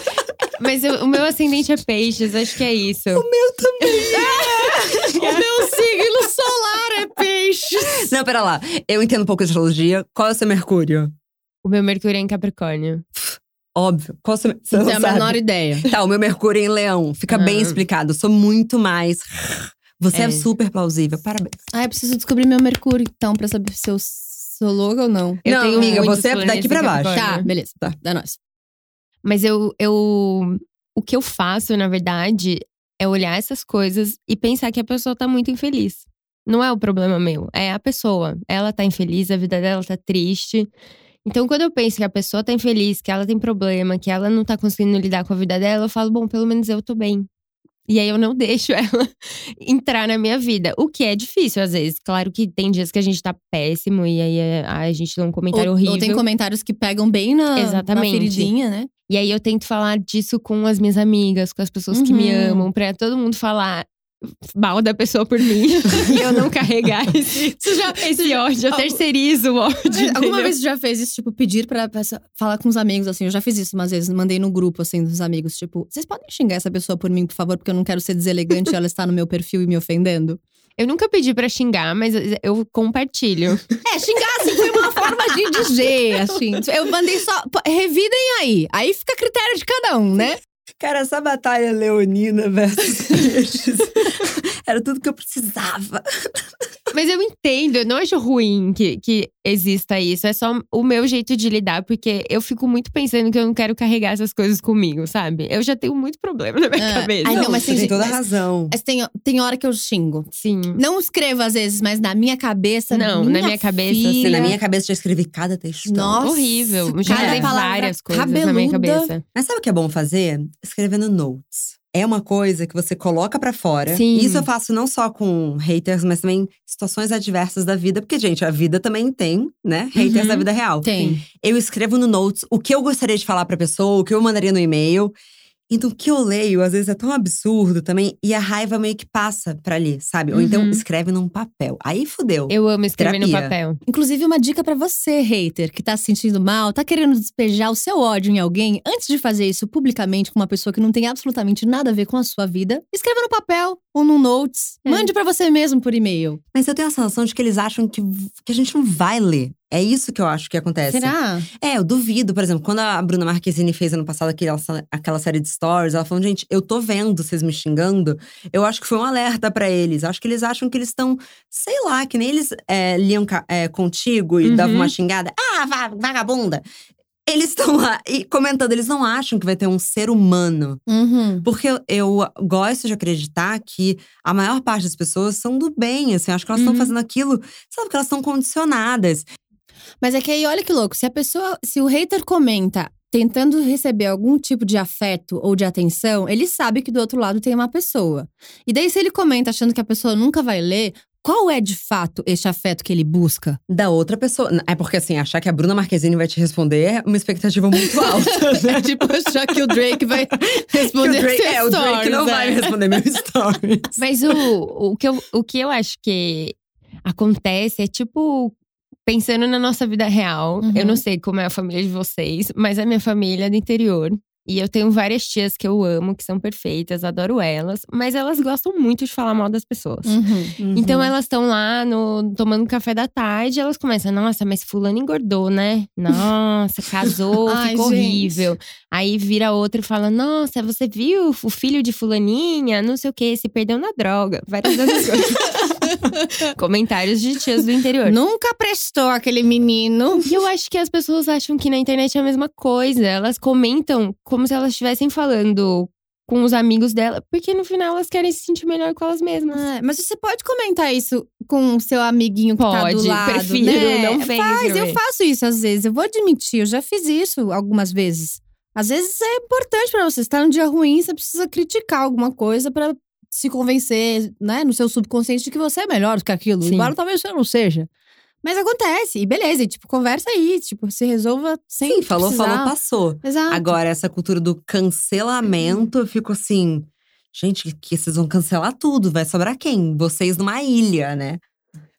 mas eu- o meu ascendente é peixes, acho que é isso. o meu signo solar é peixes. Não, pera lá. Eu entendo um pouco de astrologia. Qual é o seu Mercúrio? O meu Mercúrio é em Capricórnio. Óbvio. Qual seu… Você Não não tenho a menor ideia. Tá, o meu Mercúrio é em Leão. Fica Ah. bem explicado. Eu sou muito mais… Você é. É. super plausível. Parabéns. Ah, eu preciso descobrir meu Mercúrio, então, pra saber se eu sou louca ou não. Eu Não, tenho amiga, você é daqui pra baixo. Tá, beleza. Tá. Dá nós. Mas eu, eu. O que eu faço, na verdade, é olhar essas coisas e pensar que a pessoa tá muito infeliz. Não é o problema meu, é a pessoa. Ela tá infeliz, a vida dela tá triste. Então, quando eu penso que a pessoa tá infeliz, que ela tem problema, que ela não tá conseguindo lidar com a vida dela, eu falo, bom, pelo menos eu tô bem. E aí eu não deixo ela entrar na minha vida. O que é difícil, às vezes. Claro que tem dias que a gente tá péssimo e aí é- a gente dá um comentário Ou, horrível. ou tem comentários que pegam bem na, na Exatamente. feridinha, né? E aí eu tento falar disso com as minhas amigas, com as pessoas que me Uhum. amam, pra todo mundo falar mal da pessoa por mim. e eu não carregar esse, esse ódio. Eu terceirizo o ódio. Alguma entendeu? vez você já fez isso, tipo, pedir pra, pra falar com os amigos, assim? Eu já fiz isso umas vezes, mandei no grupo, assim, dos amigos. Tipo, vocês podem xingar essa pessoa por mim, por favor, porque eu não quero ser deselegante e ela está no meu perfil e me ofendendo? Eu nunca pedi pra xingar, mas eu compartilho. É, xingar, assim, foi uma forma de dizer, assim. Eu mandei só, revidem aí. Aí fica a critério de cada um, né? Cara, essa batalha leonina versus peixes era tudo que eu precisava. Mas eu entendo, eu não acho ruim que, que exista isso. É só o meu jeito de lidar, porque eu fico muito pensando que eu não quero carregar essas coisas comigo, sabe? Eu já tenho muito problema na minha É. cabeça. Ai, não, mas você tem tem toda a mas- razão. Mas tem, tem hora que eu xingo. Sim. Não escrevo às vezes, mas na minha cabeça. Não, na minha cabeça, filha, assim, Assim, na minha cabeça já escrevi cada textão. Nossa, Horrível. Já palavra várias coisas na minha cabeluda. cabeça. Mas sabe o que é bom fazer? Escrevendo notes. É uma coisa que você coloca pra fora. Sim. Isso eu faço não só com haters, mas também situações adversas da vida. Porque, gente, a vida também tem, né? Haters Uhum. da vida real. Tem. Eu escrevo no notes o que eu gostaria de falar pra pessoa, o que eu mandaria no e-mail. Então, o que eu leio, às vezes, é tão absurdo também. E a raiva meio que passa pra ali, sabe? Ou então, Uhum. escreve num papel. Aí fudeu. Eu amo escrever no Terapia. papel. Inclusive, uma dica pra você, hater, que tá se sentindo mal, tá querendo despejar o seu ódio em alguém, antes de fazer isso publicamente com uma pessoa que não tem absolutamente nada a ver com a sua vida, escreva no papel ou no notes. É. Mande pra você mesmo por e-mail. Mas eu tenho a sensação de que eles acham que, que a gente não vai ler. É isso que eu acho que acontece. Será? É, eu duvido, por exemplo, quando a Bruna Marquezine fez ano passado aquela, aquela série de stories, ela falou: gente, eu tô vendo vocês me xingando. Eu acho que foi um alerta para eles. Acho que eles acham que eles estão, sei lá, que nem eles é, liam é, contigo e Uhum. davam uma xingada. Ah, va- vagabunda! Eles estão lá e comentando, eles não acham que vai ter um ser humano. Uhum. Porque eu, eu gosto de acreditar que a maior parte das pessoas são do bem, assim. Acho que elas estão Uhum. fazendo aquilo, sabe, porque elas estão condicionadas. Mas é que aí, olha que louco. Se a pessoa, se o hater comenta tentando receber algum tipo de afeto ou de atenção, ele sabe que do outro lado tem uma pessoa. E daí, se ele comenta achando que a pessoa nunca vai ler, qual é de fato este afeto que ele busca? Da outra pessoa. É porque, assim, achar que a Bruna Marquezine vai te responder é uma expectativa muito alta, né? É tipo achar que o Drake vai responder Que o Drake, é, o Drake stories, não vai é. responder meu stories. Mas o, o, que eu, o que eu acho que acontece é tipo. Pensando na nossa vida real, Uhum. eu não sei como é a família de vocês, mas a minha família é do interior. E eu tenho várias tias que eu amo, que são perfeitas, adoro elas, mas elas gostam muito de falar mal das pessoas. Uhum. Então elas estão lá no, tomando café da tarde, elas começam, nossa, mas fulano engordou, né? Nossa, casou, Ai, ficou gente. horrível. Aí vira outra e fala, nossa, você viu o filho de fulaninha, não sei o que, se perdeu na droga. Várias coisas. Comentários de tias do interior. Nunca prestou aquele menino. E eu acho que as pessoas acham que na internet é a mesma coisa. Elas comentam como se elas estivessem falando com os amigos dela, porque no final elas querem se sentir melhor com elas mesmas. É, mas você pode comentar isso com o seu amiguinho que tá do Pode, lado, prefiro, né? não vem Faz, eu faço isso às vezes. Eu vou admitir, eu já fiz isso algumas vezes. Às vezes é importante pra você. Você tá num dia ruim, você precisa criticar alguma coisa pra se convencer, né, no seu subconsciente de que você é melhor do que aquilo. Sim. Embora talvez você não seja. Mas acontece, e beleza, e tipo, conversa aí, tipo, se resolva sem Sim, falou, precisar. falou, passou. Exato. Agora, essa cultura do cancelamento, eu fico assim… Gente, que, vocês vão cancelar tudo. Vai sobrar quem? Vocês numa ilha, né?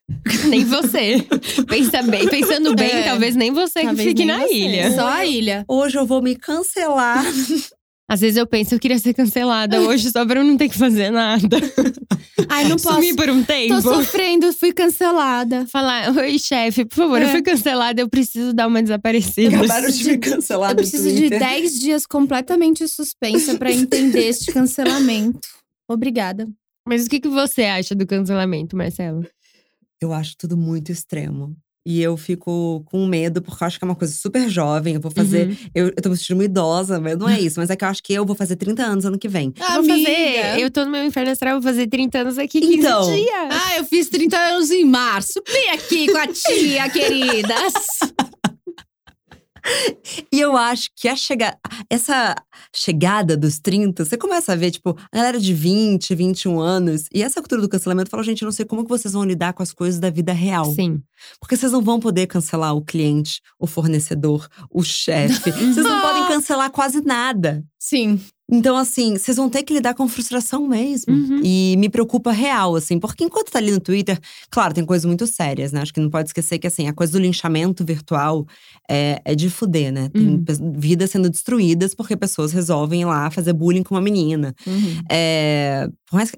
Nem você. Pensa bem, pensando bem, É. talvez nem você Talvez que fique na você. ilha. Só a ilha. Hoje eu vou me cancelar. Às vezes eu penso, eu queria ser cancelada hoje só pra eu não ter que fazer nada. Ai, não posso. Sumir por um tempo. Tô sofrendo, fui cancelada. Falar, oi chefe, por favor, eu É. fui cancelada, eu preciso dar uma desaparecida. Acabaram de me cancelar Eu preciso de Twitter. 10 dias completamente suspensa pra entender este cancelamento. Obrigada. Mas o que, que você acha do cancelamento, Marcelo? Eu acho tudo muito extremo. E eu fico com medo, porque eu acho que é uma coisa super jovem. Eu vou fazer. Uhum. Eu, eu tô me sentindo uma idosa, mas não é isso. Mas é que eu acho que eu vou fazer 30 anos ano que vem. Eu vou fazer. Eu tô no meu inferno astral, vou fazer 30 anos aqui, 15 Então. dias. Ah, eu fiz 30 anos em março. Vem aqui com a tia, queridas. E eu acho que a chega... essa chegada dos 30, você começa a ver, tipo, a galera de 20, 21 anos. E essa cultura do cancelamento fala, gente, eu não sei como que vocês vão lidar com as coisas da vida real. Sim. Porque vocês não vão poder cancelar o cliente, o fornecedor, o chefe. vocês não podem cancelar quase nada. Sim. Então, assim, vocês vão ter que lidar com frustração mesmo. Uhum. E me preocupa real, assim, porque enquanto tá ali no Twitter, claro, tem coisas muito sérias, né? Acho que não pode esquecer que, assim, a coisa do linchamento virtual é, é de fuder, né? Tem Uhum. vidas sendo destruídas porque pessoas resolvem ir lá fazer bullying com uma menina. Uhum. É,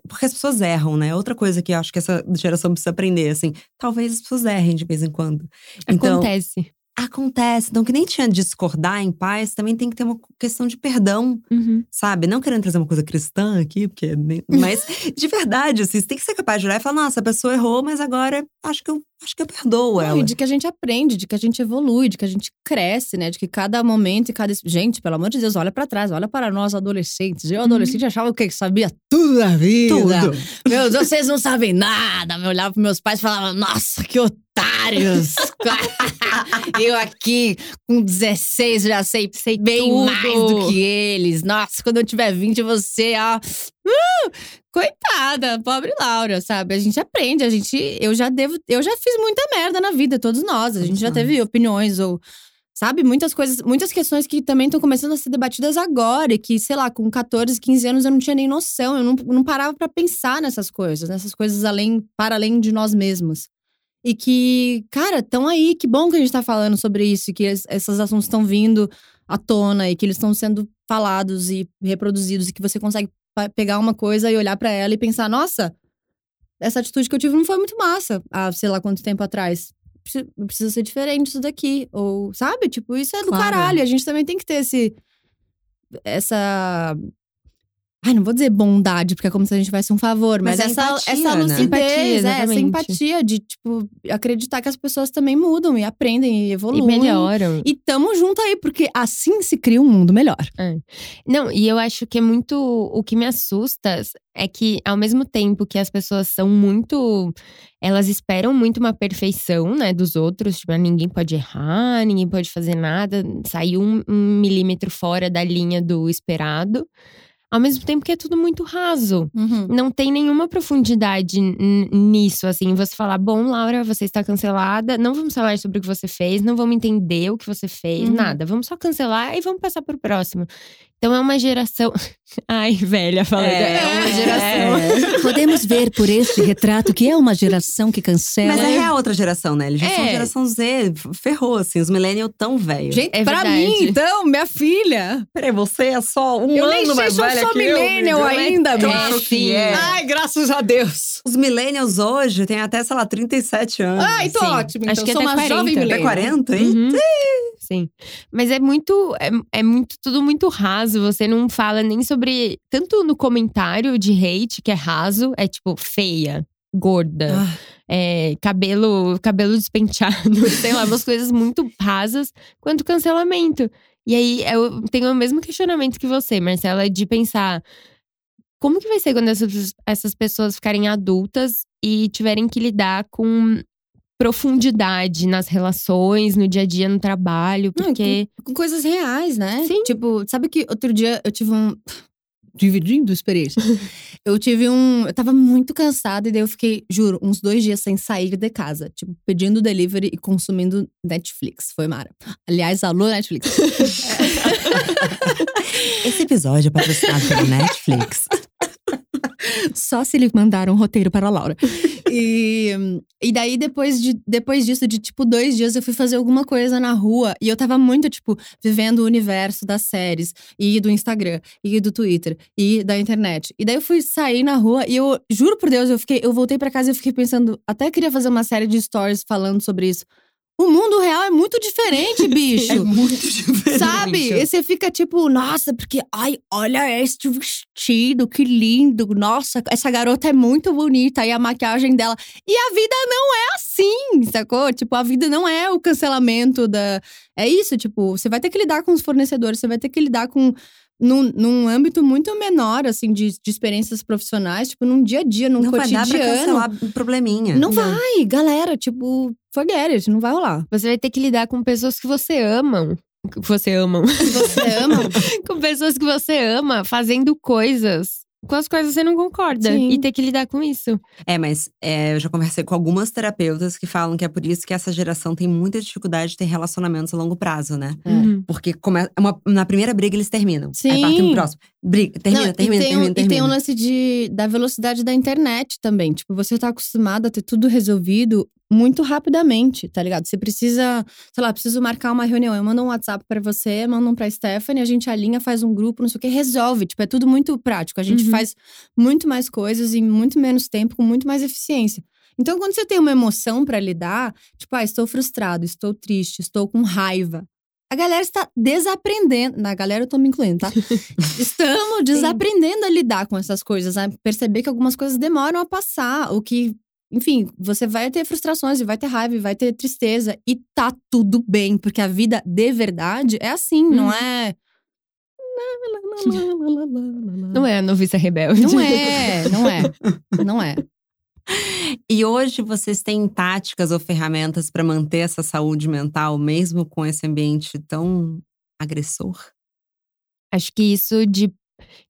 porque as pessoas erram, né? Outra coisa que eu acho que essa geração precisa aprender, assim, talvez as pessoas errem de vez em quando. Então, Acontece. Acontece. Então, que nem tinha discordar em paz, também tem que ter uma questão de perdão Uhum. sabe? Não querendo trazer uma coisa cristã aqui, porque. Mas, de verdade, assim, você tem que ser capaz de olhar e falar: nossa, a pessoa errou, mas agora acho que eu, acho que eu perdoo Não, ela. e de que a gente aprende, de que a gente evolui, de que a gente cresce, né? De que cada momento e cada. Gente, pelo amor de Deus, olha pra trás, olha para nós adolescentes. Eu, adolescente, achava o quê? Que sabia tudo da vida. Tudo. Meu Deus, vocês não sabem nada. Eu olhava pros meus pais e falava, nossa, que otários. eu aqui, com 16, já sei, Sei bem tudo. mais do que eles. Nossa, quando eu tiver 20, você, ó. uh, coitada, pobre Laura, sabe? A gente aprende, a gente. Eu já devo. Eu já fiz muita merda na vida, todos nós. A gente Todos já nós. teve opiniões ou. Sabe, muitas coisas, muitas questões que também estão começando a ser debatidas agora, e que, sei lá, com 14, 15 anos eu não tinha nem noção, eu não, não parava pra pensar nessas coisas, nessas coisas além, para além de nós mesmos. E que, cara, estão aí, que bom que a gente tá falando sobre isso, e que es- esses assuntos estão vindo à tona e que eles estão sendo falados e reproduzidos, e que você consegue pegar uma coisa e olhar pra ela e pensar, nossa, essa atitude que eu tive não foi muito massa há sei lá quanto tempo atrás. preci- precisa ser diferente isso daqui. Ou, sabe? Tipo, isso é do Claro. caralho. A gente também tem que ter esse. Essa. Ai, não vou dizer bondade, porque é como se a gente tivesse um favor, mas, Mas é essa, empatia, essa né? lucidez, Empatia, é, essa empatia de, tipo, acreditar que as pessoas também mudam e aprendem e E evoluem. melhoram. E tamo junto aí, porque assim se cria um mundo melhor. Não, e eu acho que é muito. O que me assusta é que, ao mesmo tempo que as pessoas são muito. Elas esperam muito uma perfeição, né, dos outros. Tipo, ninguém pode errar, ninguém pode fazer nada, sair um, um milímetro fora da linha do esperado. Ao mesmo tempo que é tudo muito raso. Não tem nenhuma profundidade nisso, assim. Você falar, bom, Laura, você está cancelada. Não vamos falar sobre o que você fez, não vamos entender o que você fez, Uhum. nada. Vamos só cancelar e vamos passar pro próximo. Então é uma geração. Ai, velha, falando. É, uma geração. Podemos ver por este retrato que é uma geração que cancela. Mas é real outra geração, né? Eles já são É. geração Z, ferrou, assim, os millennials tão velhos. Gente, É pra verdade. mim, então, minha filha. Peraí, você é só um Eu ano nem sei mais se eu velha sou que eu, millennial amiga. ainda, Claro bicho. que é. Ai, graças a Deus. Os millennials hoje têm até, sei lá, 37 anos. Ai, tô Sim. ótimo. Então, Acho que eu sou até uma 40. jovem Até Até millennial. 40, hein? Uhum. Sim. Mas é muito. É, é muito, tudo muito raso. Você não fala nem sobre. Tanto no comentário de hate, que é raso, é tipo feia, gorda, Ah. é, cabelo, cabelo despenteado, sei lá, umas coisas muito rasas, quanto cancelamento. E aí eu tenho o mesmo questionamento que você, Marcela, de pensar. Como que vai ser quando essas, essas pessoas ficarem adultas e tiverem que lidar com profundidade nas relações, no dia a dia, no trabalho, Não, porque. Com coisas reais, né? Sim. Tipo, sabe que outro dia eu tive um. Dividindo experiência. eu tive um. Eu tava muito cansada e daí eu fiquei, juro, uns dois dias sem sair de casa. Tipo, pedindo delivery e consumindo Netflix. Foi mara. Aliás, alô, Netflix. Esse episódio é patrocinado pela Netflix. Só se ele mandar um roteiro para a Laura. E, e daí, depois, de, depois disso, de tipo dois dias, eu fui fazer alguma coisa na rua. E eu tava muito, tipo, vivendo o universo das séries, e do Instagram, e do Twitter, e da internet. E daí eu fui sair na rua e eu, juro por Deus, eu fiquei, eu voltei pra casa e eu fiquei pensando, até queria fazer uma série de stories falando sobre isso. O mundo real é muito diferente, bicho. É muito diferente. Sabe? E você fica tipo, nossa, porque, ai, olha este vestido, que lindo. Nossa, essa garota é muito bonita. E a maquiagem dela. E a vida não é assim, sacou? Tipo, a vida não é o cancelamento da. É isso, tipo, você vai ter que lidar com os fornecedores, você vai ter que lidar com. Num, num âmbito muito menor, assim, de, de experiências profissionais, tipo, num dia a dia, num Não vai dar cotidiano. pra cancelar um probleminha. Não vai, galera, tipo, forget it, não vai rolar. Você vai ter que lidar com pessoas que você ama. Que você amam. Se você ama, com pessoas que você ama fazendo coisas com as quais você não concorda. Sim. E ter que lidar com isso. É, mas é, eu já conversei com algumas terapeutas que falam que é por isso que essa geração tem muita dificuldade de ter relacionamentos a longo prazo, né? Uhum. Porque come- é uma- na primeira briga eles terminam. Aí Sim. partem pro próximo. Briga, termina, Não, termina, e tem, termina, um, termina. E tem um lance de, da velocidade da internet também. Tipo, você tá acostumado a ter tudo resolvido muito rapidamente, tá ligado? Você precisa, sei lá, preciso marcar uma reunião. Eu mando um WhatsApp pra você, mando um pra Stephanie, a gente alinha, faz um grupo, não sei o que, resolve. Tipo, é tudo muito prático. A gente Uhum. faz muito mais coisas em muito menos tempo, com muito mais eficiência. Então, quando você tem uma emoção pra lidar, tipo, ah, estou frustrado, estou triste, estou com raiva. A galera está desaprendendo. Na galera, eu tô me incluindo, tá? Estamos desaprendendo a lidar com essas coisas, a perceber que algumas coisas demoram a passar, o que, enfim, você vai ter frustrações, e vai ter raiva, e vai ter tristeza, e tá tudo bem, porque a vida de verdade é assim, não Uhum. é. Não é a noviça rebelde. Não é, não é, não é. E hoje vocês têm táticas ou ferramentas pra manter essa saúde mental, mesmo com esse ambiente tão agressor? Acho que isso de,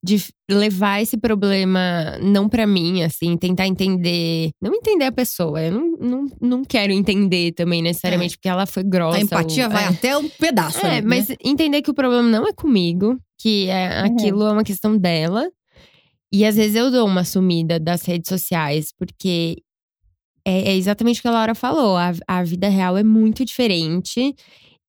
de levar esse problema não pra mim, assim, tentar entender. Não entender a pessoa. Eu não, não, não quero entender também necessariamente, porque ela foi grossa. A empatia ou- vai é. até um pedaço. É, ali, né? mas entender que o problema não é comigo, que é, Uhum. aquilo é uma questão dela. E às vezes eu dou uma sumida das redes sociais, porque é, é exatamente o que a Laura falou. A, a vida real é muito diferente.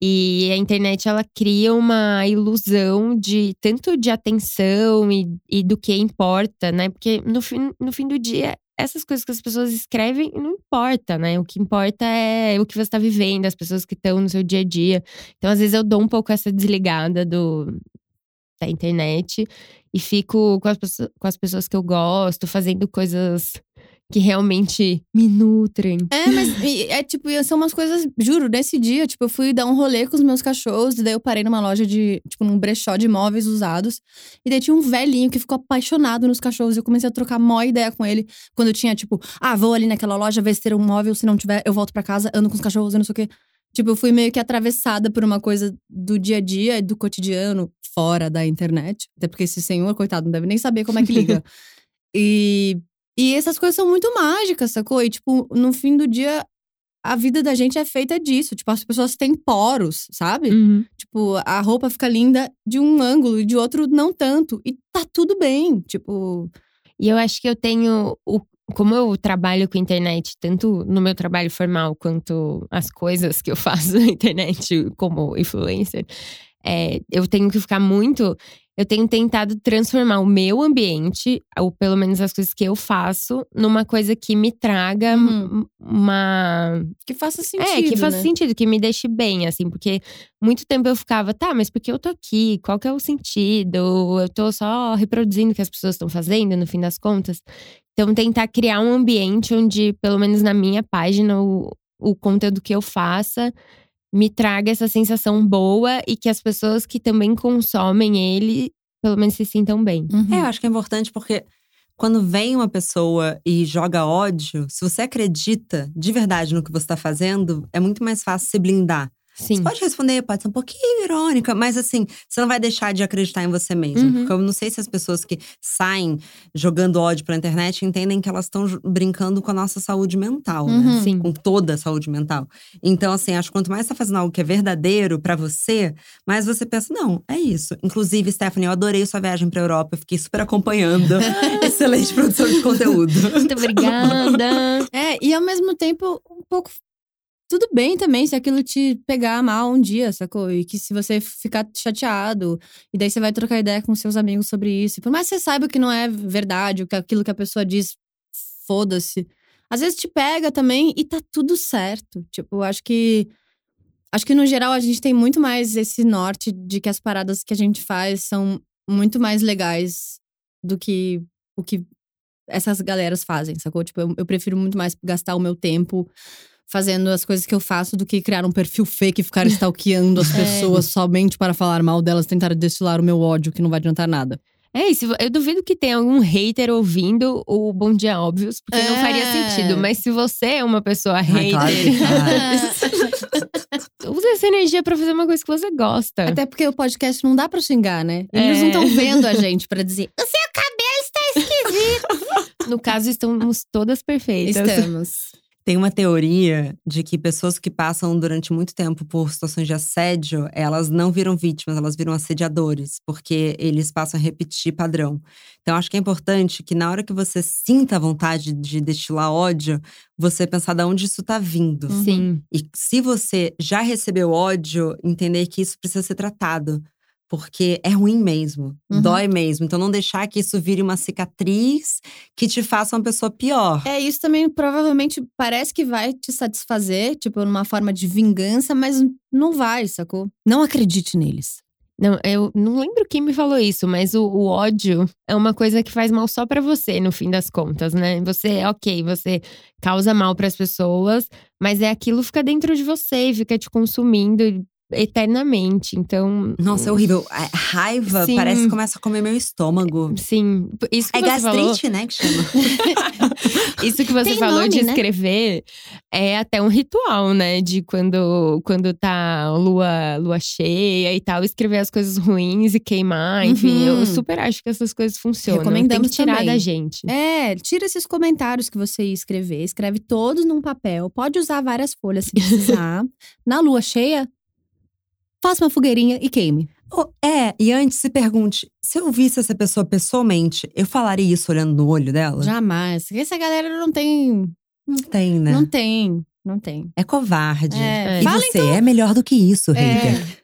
E a internet, ela cria uma ilusão de tanto de atenção e, e do que importa, né? Porque no fim, no fim do dia essas coisas que as pessoas escrevem não importa, né? O que importa é o que você tá vivendo, as pessoas que estão no seu dia a dia. Então, às vezes, eu dou um pouco essa desligada do, da internet e fico com as, com as pessoas que eu gosto, fazendo coisas que realmente me nutrem. É, mas é tipo, são umas coisas, juro, nesse dia, tipo, eu fui dar um rolê com os meus cachorros, e daí eu parei numa loja de, tipo, num brechó de móveis usados. E daí tinha um velhinho que ficou apaixonado nos cachorros. E eu comecei a trocar mó ideia com ele. Quando eu tinha, tipo, ah, vou ali naquela loja ver se ter um móvel, se não tiver, eu volto para casa, ando com os cachorros, eu não sei o quê. Tipo, eu fui meio que atravessada por uma coisa do dia a dia, do cotidiano, fora da internet. Até porque esse senhor, coitado, não deve nem saber como é que liga. e e essas coisas são muito mágicas, sacou? E, tipo, no fim do dia, a vida da gente é feita disso. Tipo, as pessoas têm poros, sabe? Uhum. Tipo, a roupa fica linda de um ângulo e de outro não tanto. E tá tudo bem, tipo… E eu acho que eu tenho… O, como eu trabalho com internet, tanto no meu trabalho formal quanto as coisas que eu faço na internet como influencer… É, eu tenho que ficar muito eu tenho tentado transformar o meu ambiente, ou pelo menos as coisas que eu faço, numa coisa que me traga uhum. uma. Que faça sentido. É, que faça né? sentido, que me deixe bem, assim, porque muito tempo eu ficava, tá, mas por que eu tô aqui? Qual que é o sentido? Eu tô só reproduzindo o que as pessoas estão fazendo, no fim das contas. Então, tentar criar um ambiente onde, pelo menos na minha página, o, o conteúdo que eu faça me traga essa sensação boa e que as pessoas que também consomem ele, pelo menos se sintam bem. Uhum. É, eu acho que é importante porque quando vem uma pessoa e joga ódio, se você acredita de verdade no que você está fazendo, é muito mais fácil se blindar. Sim. Você pode responder, pode ser um pouquinho irônica, mas assim, você não vai deixar de acreditar em você mesmo. Uhum. Porque eu não sei se as pessoas que saem jogando ódio pela internet entendem que elas estão brincando com a nossa saúde mental, né? Uhum. Sim. Com toda a saúde mental. Então, assim, acho que quanto mais você tá fazendo algo que é verdadeiro para você, mais você pensa, não, é isso. Inclusive, Stephanie, eu adorei sua viagem pra Europa, eu fiquei super acompanhando. Excelente produção de conteúdo. Muito obrigada. É, e ao mesmo tempo, um pouco tudo bem também se aquilo te pegar mal um dia, sacou? E que se você ficar chateado, e daí você vai trocar ideia com seus amigos sobre isso. Por mais que você saiba que não é verdade, que aquilo que a pessoa diz, foda-se. Às vezes te pega também e tá tudo certo. Tipo, eu acho que. Acho que no geral a gente tem muito mais esse norte de que as paradas que a gente faz são muito mais legais do que o que essas galeras fazem, sacou? Tipo, eu, eu prefiro muito mais gastar o meu tempo fazendo as coisas que eu faço do que criar um perfil fake e ficar stalkeando as pessoas é. somente para falar mal delas, tentar destilar o meu ódio, que não vai adiantar nada. É isso, eu duvido que tenha algum hater ouvindo o Bom Dia Óbvios, porque é. não faria sentido. Mas se você é uma pessoa hater. Claro usa essa energia pra fazer uma coisa que você gosta. Até porque o podcast não dá pra xingar, né? Eles é. não estão vendo a gente pra dizer: o seu cabelo está esquisito. no caso, estamos todas perfeitas. Estamos. Tem uma teoria de que pessoas que passam durante muito tempo por situações de assédio, elas não viram vítimas, elas viram assediadores, porque eles passam a repetir padrão. Então, acho que é importante que na hora que você sinta a vontade de destilar ódio, você pensar de onde isso está vindo. Sim. E se você já recebeu ódio, entender que isso precisa ser tratado porque é ruim mesmo, uhum. dói mesmo. Então não deixar que isso vire uma cicatriz que te faça uma pessoa pior. É, isso também provavelmente parece que vai te satisfazer, tipo, numa forma de vingança, mas não vai, sacou? Não acredite neles. Não, eu não lembro quem me falou isso, mas o, o ódio é uma coisa que faz mal só para você, no fim das contas, né? Você, ok, você causa mal para as pessoas, mas é aquilo que fica dentro de você e fica te consumindo eternamente. Então. Nossa, é horrível. A raiva sim. parece que começa a comer meu estômago. Sim. Isso que é você gastrite, falou... né? Que chama. Isso que você Tem falou nome, de né? escrever é até um ritual, né? De quando, quando tá lua, lua cheia e tal, escrever as coisas ruins e queimar. Enfim, Uhum. eu super acho que essas coisas funcionam. Recomendamos Tem que tirar também. da gente. É, tira esses comentários que você ia escrever, escreve todos num papel. Pode usar várias folhas se precisar. Na lua cheia, faça uma fogueirinha e queime. Oh, é, e antes se pergunte: se eu visse essa pessoa pessoalmente, eu falaria isso olhando no olho dela? Jamais. Essa galera não tem. Não tem, né? Não tem. Não tem. É covarde. É. E Fala, você é melhor do que isso, hater.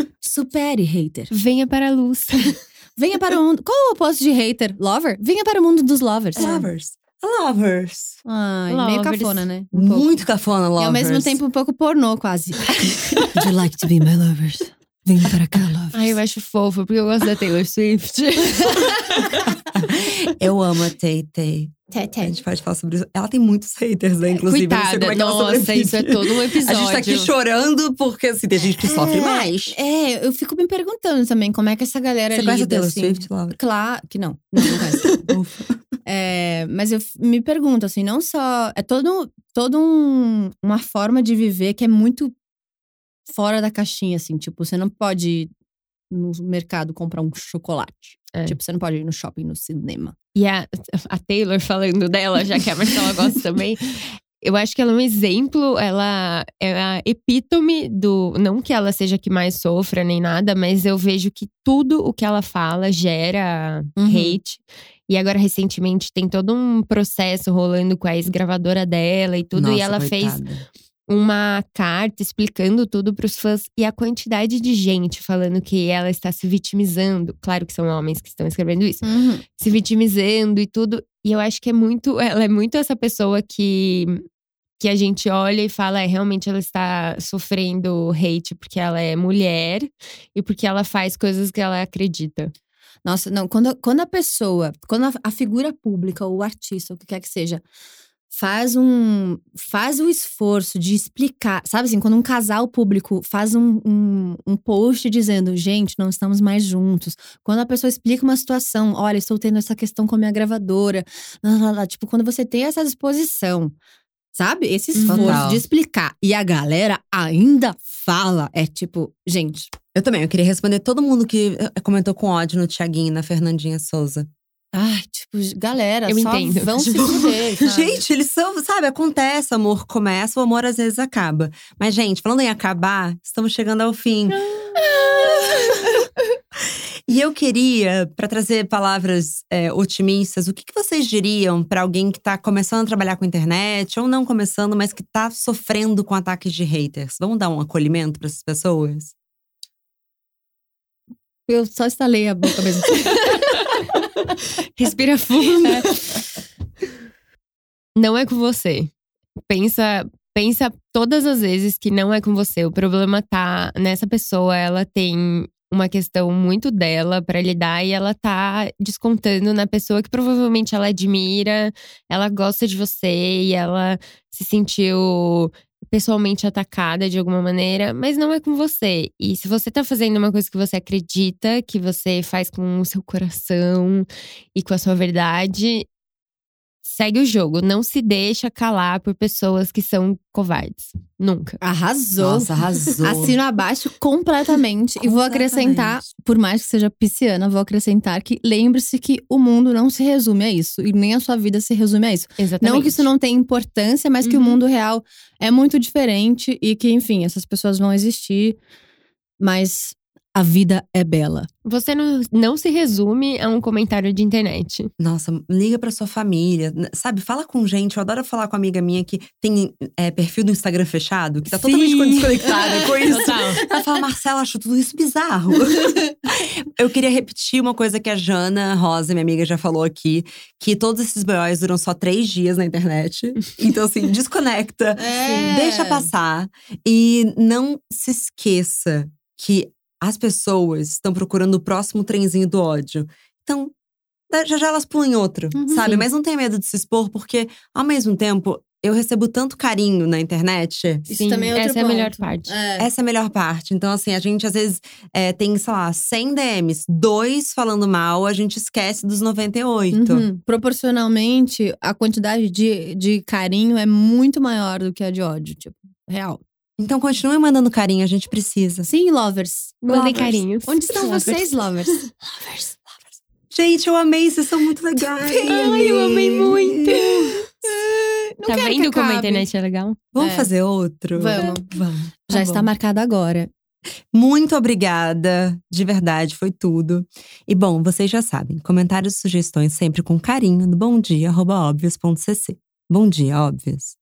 É. Supere, hater. Venha para a luz. Venha para o mundo. Qual o oposto de hater? Lover? Venha para o mundo dos lovers. Lovers. Lovers. Ai, meio Lovers. cafona, né? Um pouco. Muito cafona, E lovers. ao mesmo tempo um pouco pornô, quase. Would you like to be my lovers? Vem para cá, lovers. Ai, eu acho fofo, porque eu gosto da Taylor Swift. Eu amo a Tay Tay. A gente pode falar sobre isso. Ela tem muitos haters, né? Inclusive, eu não sei Coitada, como é que ela nossa, sobrevive. isso é todo um episódio. A gente tá aqui chorando porque assim, tem gente que sofre mais. É, eu fico me perguntando também como é que essa galera Você conhece a lida, Taylor assim. Swift, Laura? Claro que não. Não, não conheço. É, mas eu me pergunto, assim, não só. É todo, todo um, uma forma de viver que é muito fora da caixinha, assim. Tipo, você não pode ir no mercado comprar um chocolate. É. Tipo, você não pode ir no shopping, no cinema. E a, a Taylor falando dela, já que a Marcela gosta também. Eu acho que ela é um exemplo, ela é a epítome do. Não que ela seja a que mais sofra nem nada, mas eu vejo que tudo o que ela fala gera Uhum. hate. E agora, recentemente, tem todo um processo rolando com a ex-gravadora dela e tudo. e Nossa, ela fez coitada. uma carta explicando tudo pros fãs e a quantidade de gente falando que ela está se vitimizando. Claro que são homens que estão escrevendo isso se vitimizando e tudo. E eu acho que é muito, ela é muito essa pessoa que que a gente olha e fala, é, realmente ela está sofrendo hate porque ela é mulher e porque ela faz coisas que ela acredita. Nossa, não, quando, quando a pessoa, quando a, a figura pública, ou o artista, o que quer que seja, faz um. faz o esforço de explicar. Sabe assim, quando um casal público faz um, um, um post dizendo, gente, não estamos mais juntos. Quando a pessoa explica uma situação, olha, estou tendo essa questão com a minha gravadora. lá, lá, lá. Tipo, quando você tem essa disposição. Sabe? Esse esforço Total. de explicar. E a galera ainda fala. É tipo, gente, Eu também, eu queria responder todo mundo que eh, comentou com ódio no Thiaguinho e na Fernandinha Souza. Ai, tipo, galera, Eu só entendo. vão se Tipo, fuder, sabe? Gente, eles são, sabe, acontece, amor começa, o amor às vezes acaba. Mas, gente, falando em acabar, estamos chegando ao fim. E eu queria, para trazer palavras é, otimistas, o que, que vocês diriam para alguém que está começando a trabalhar com internet, ou não começando, mas que está sofrendo com ataques de haters? Vamos dar um acolhimento para essas pessoas? Eu só estalei a boca mesmo. Respira fundo. Não é com você. Pensa, pensa todas as vezes que não é com você. O problema tá nessa pessoa, ela tem uma questão muito dela pra lidar e ela tá descontando na pessoa que provavelmente ela admira, ela gosta de você e ela se sentiu pessoalmente atacada de alguma maneira, mas não é com você. E se você tá fazendo uma coisa que você acredita, que você faz com o seu coração e com a sua verdade, segue o jogo. Não se deixa calar por pessoas que são covardes. Nunca. Arrasou. Nossa, arrasou. Assino abaixo completamente. E vou acrescentar, por mais que seja pisciana, vou acrescentar que lembre-se que o mundo não se resume a isso. E nem a sua vida se resume a isso. Exatamente. Não que isso não tenha importância, mas que o Uhum. mundo real é muito diferente e que, enfim, essas pessoas vão existir. Mas a vida é bela. Você não, não se resume a um comentário de internet. Nossa, liga pra sua família, sabe? Fala com gente. Eu adoro falar com uma amiga minha que tem é, perfil do Instagram fechado, que tá totalmente Sim. desconectada com isso. Total. Ela fala, Marcela, acho tudo isso bizarro. eu queria repetir uma coisa que a Jana Rosa, minha amiga, já falou aqui: que todos esses BOs duram só três dias na internet. Então, assim, desconecta, É. deixa passar. E não se esqueça que as pessoas estão procurando o próximo trenzinho do ódio. Então, já já elas pulam em outro, Uhum. sabe? Sim. Mas não tem medo de se expor, porque, ao mesmo tempo, eu recebo tanto carinho na internet. Isso Sim, também é outro essa é a melhor ponto. parte. É. Essa é a melhor parte. Então, assim, a gente às vezes é, tem, sei lá, 100 DMs, dois falando mal, a gente esquece dos 98. Uhum. Proporcionalmente, a quantidade de, de carinho é muito maior do que a de ódio, tipo, real. Então, continue mandando carinho, a gente precisa. Sim, lovers. Mandem carinhos. Onde estão Lovers. vocês, lovers? Lovers, lovers. Gente, eu amei, vocês são muito legais. Ai, eu amei muito. Não tá quero que vendo como a internet é legal? Vamos É. fazer outro? Vamos. Vamos. Já Tá está marcado agora. Muito obrigada, de verdade, foi tudo. E bom, vocês já sabem, comentários e sugestões sempre com carinho no bomdia.óbvios.cc. Bom dia, óbvios.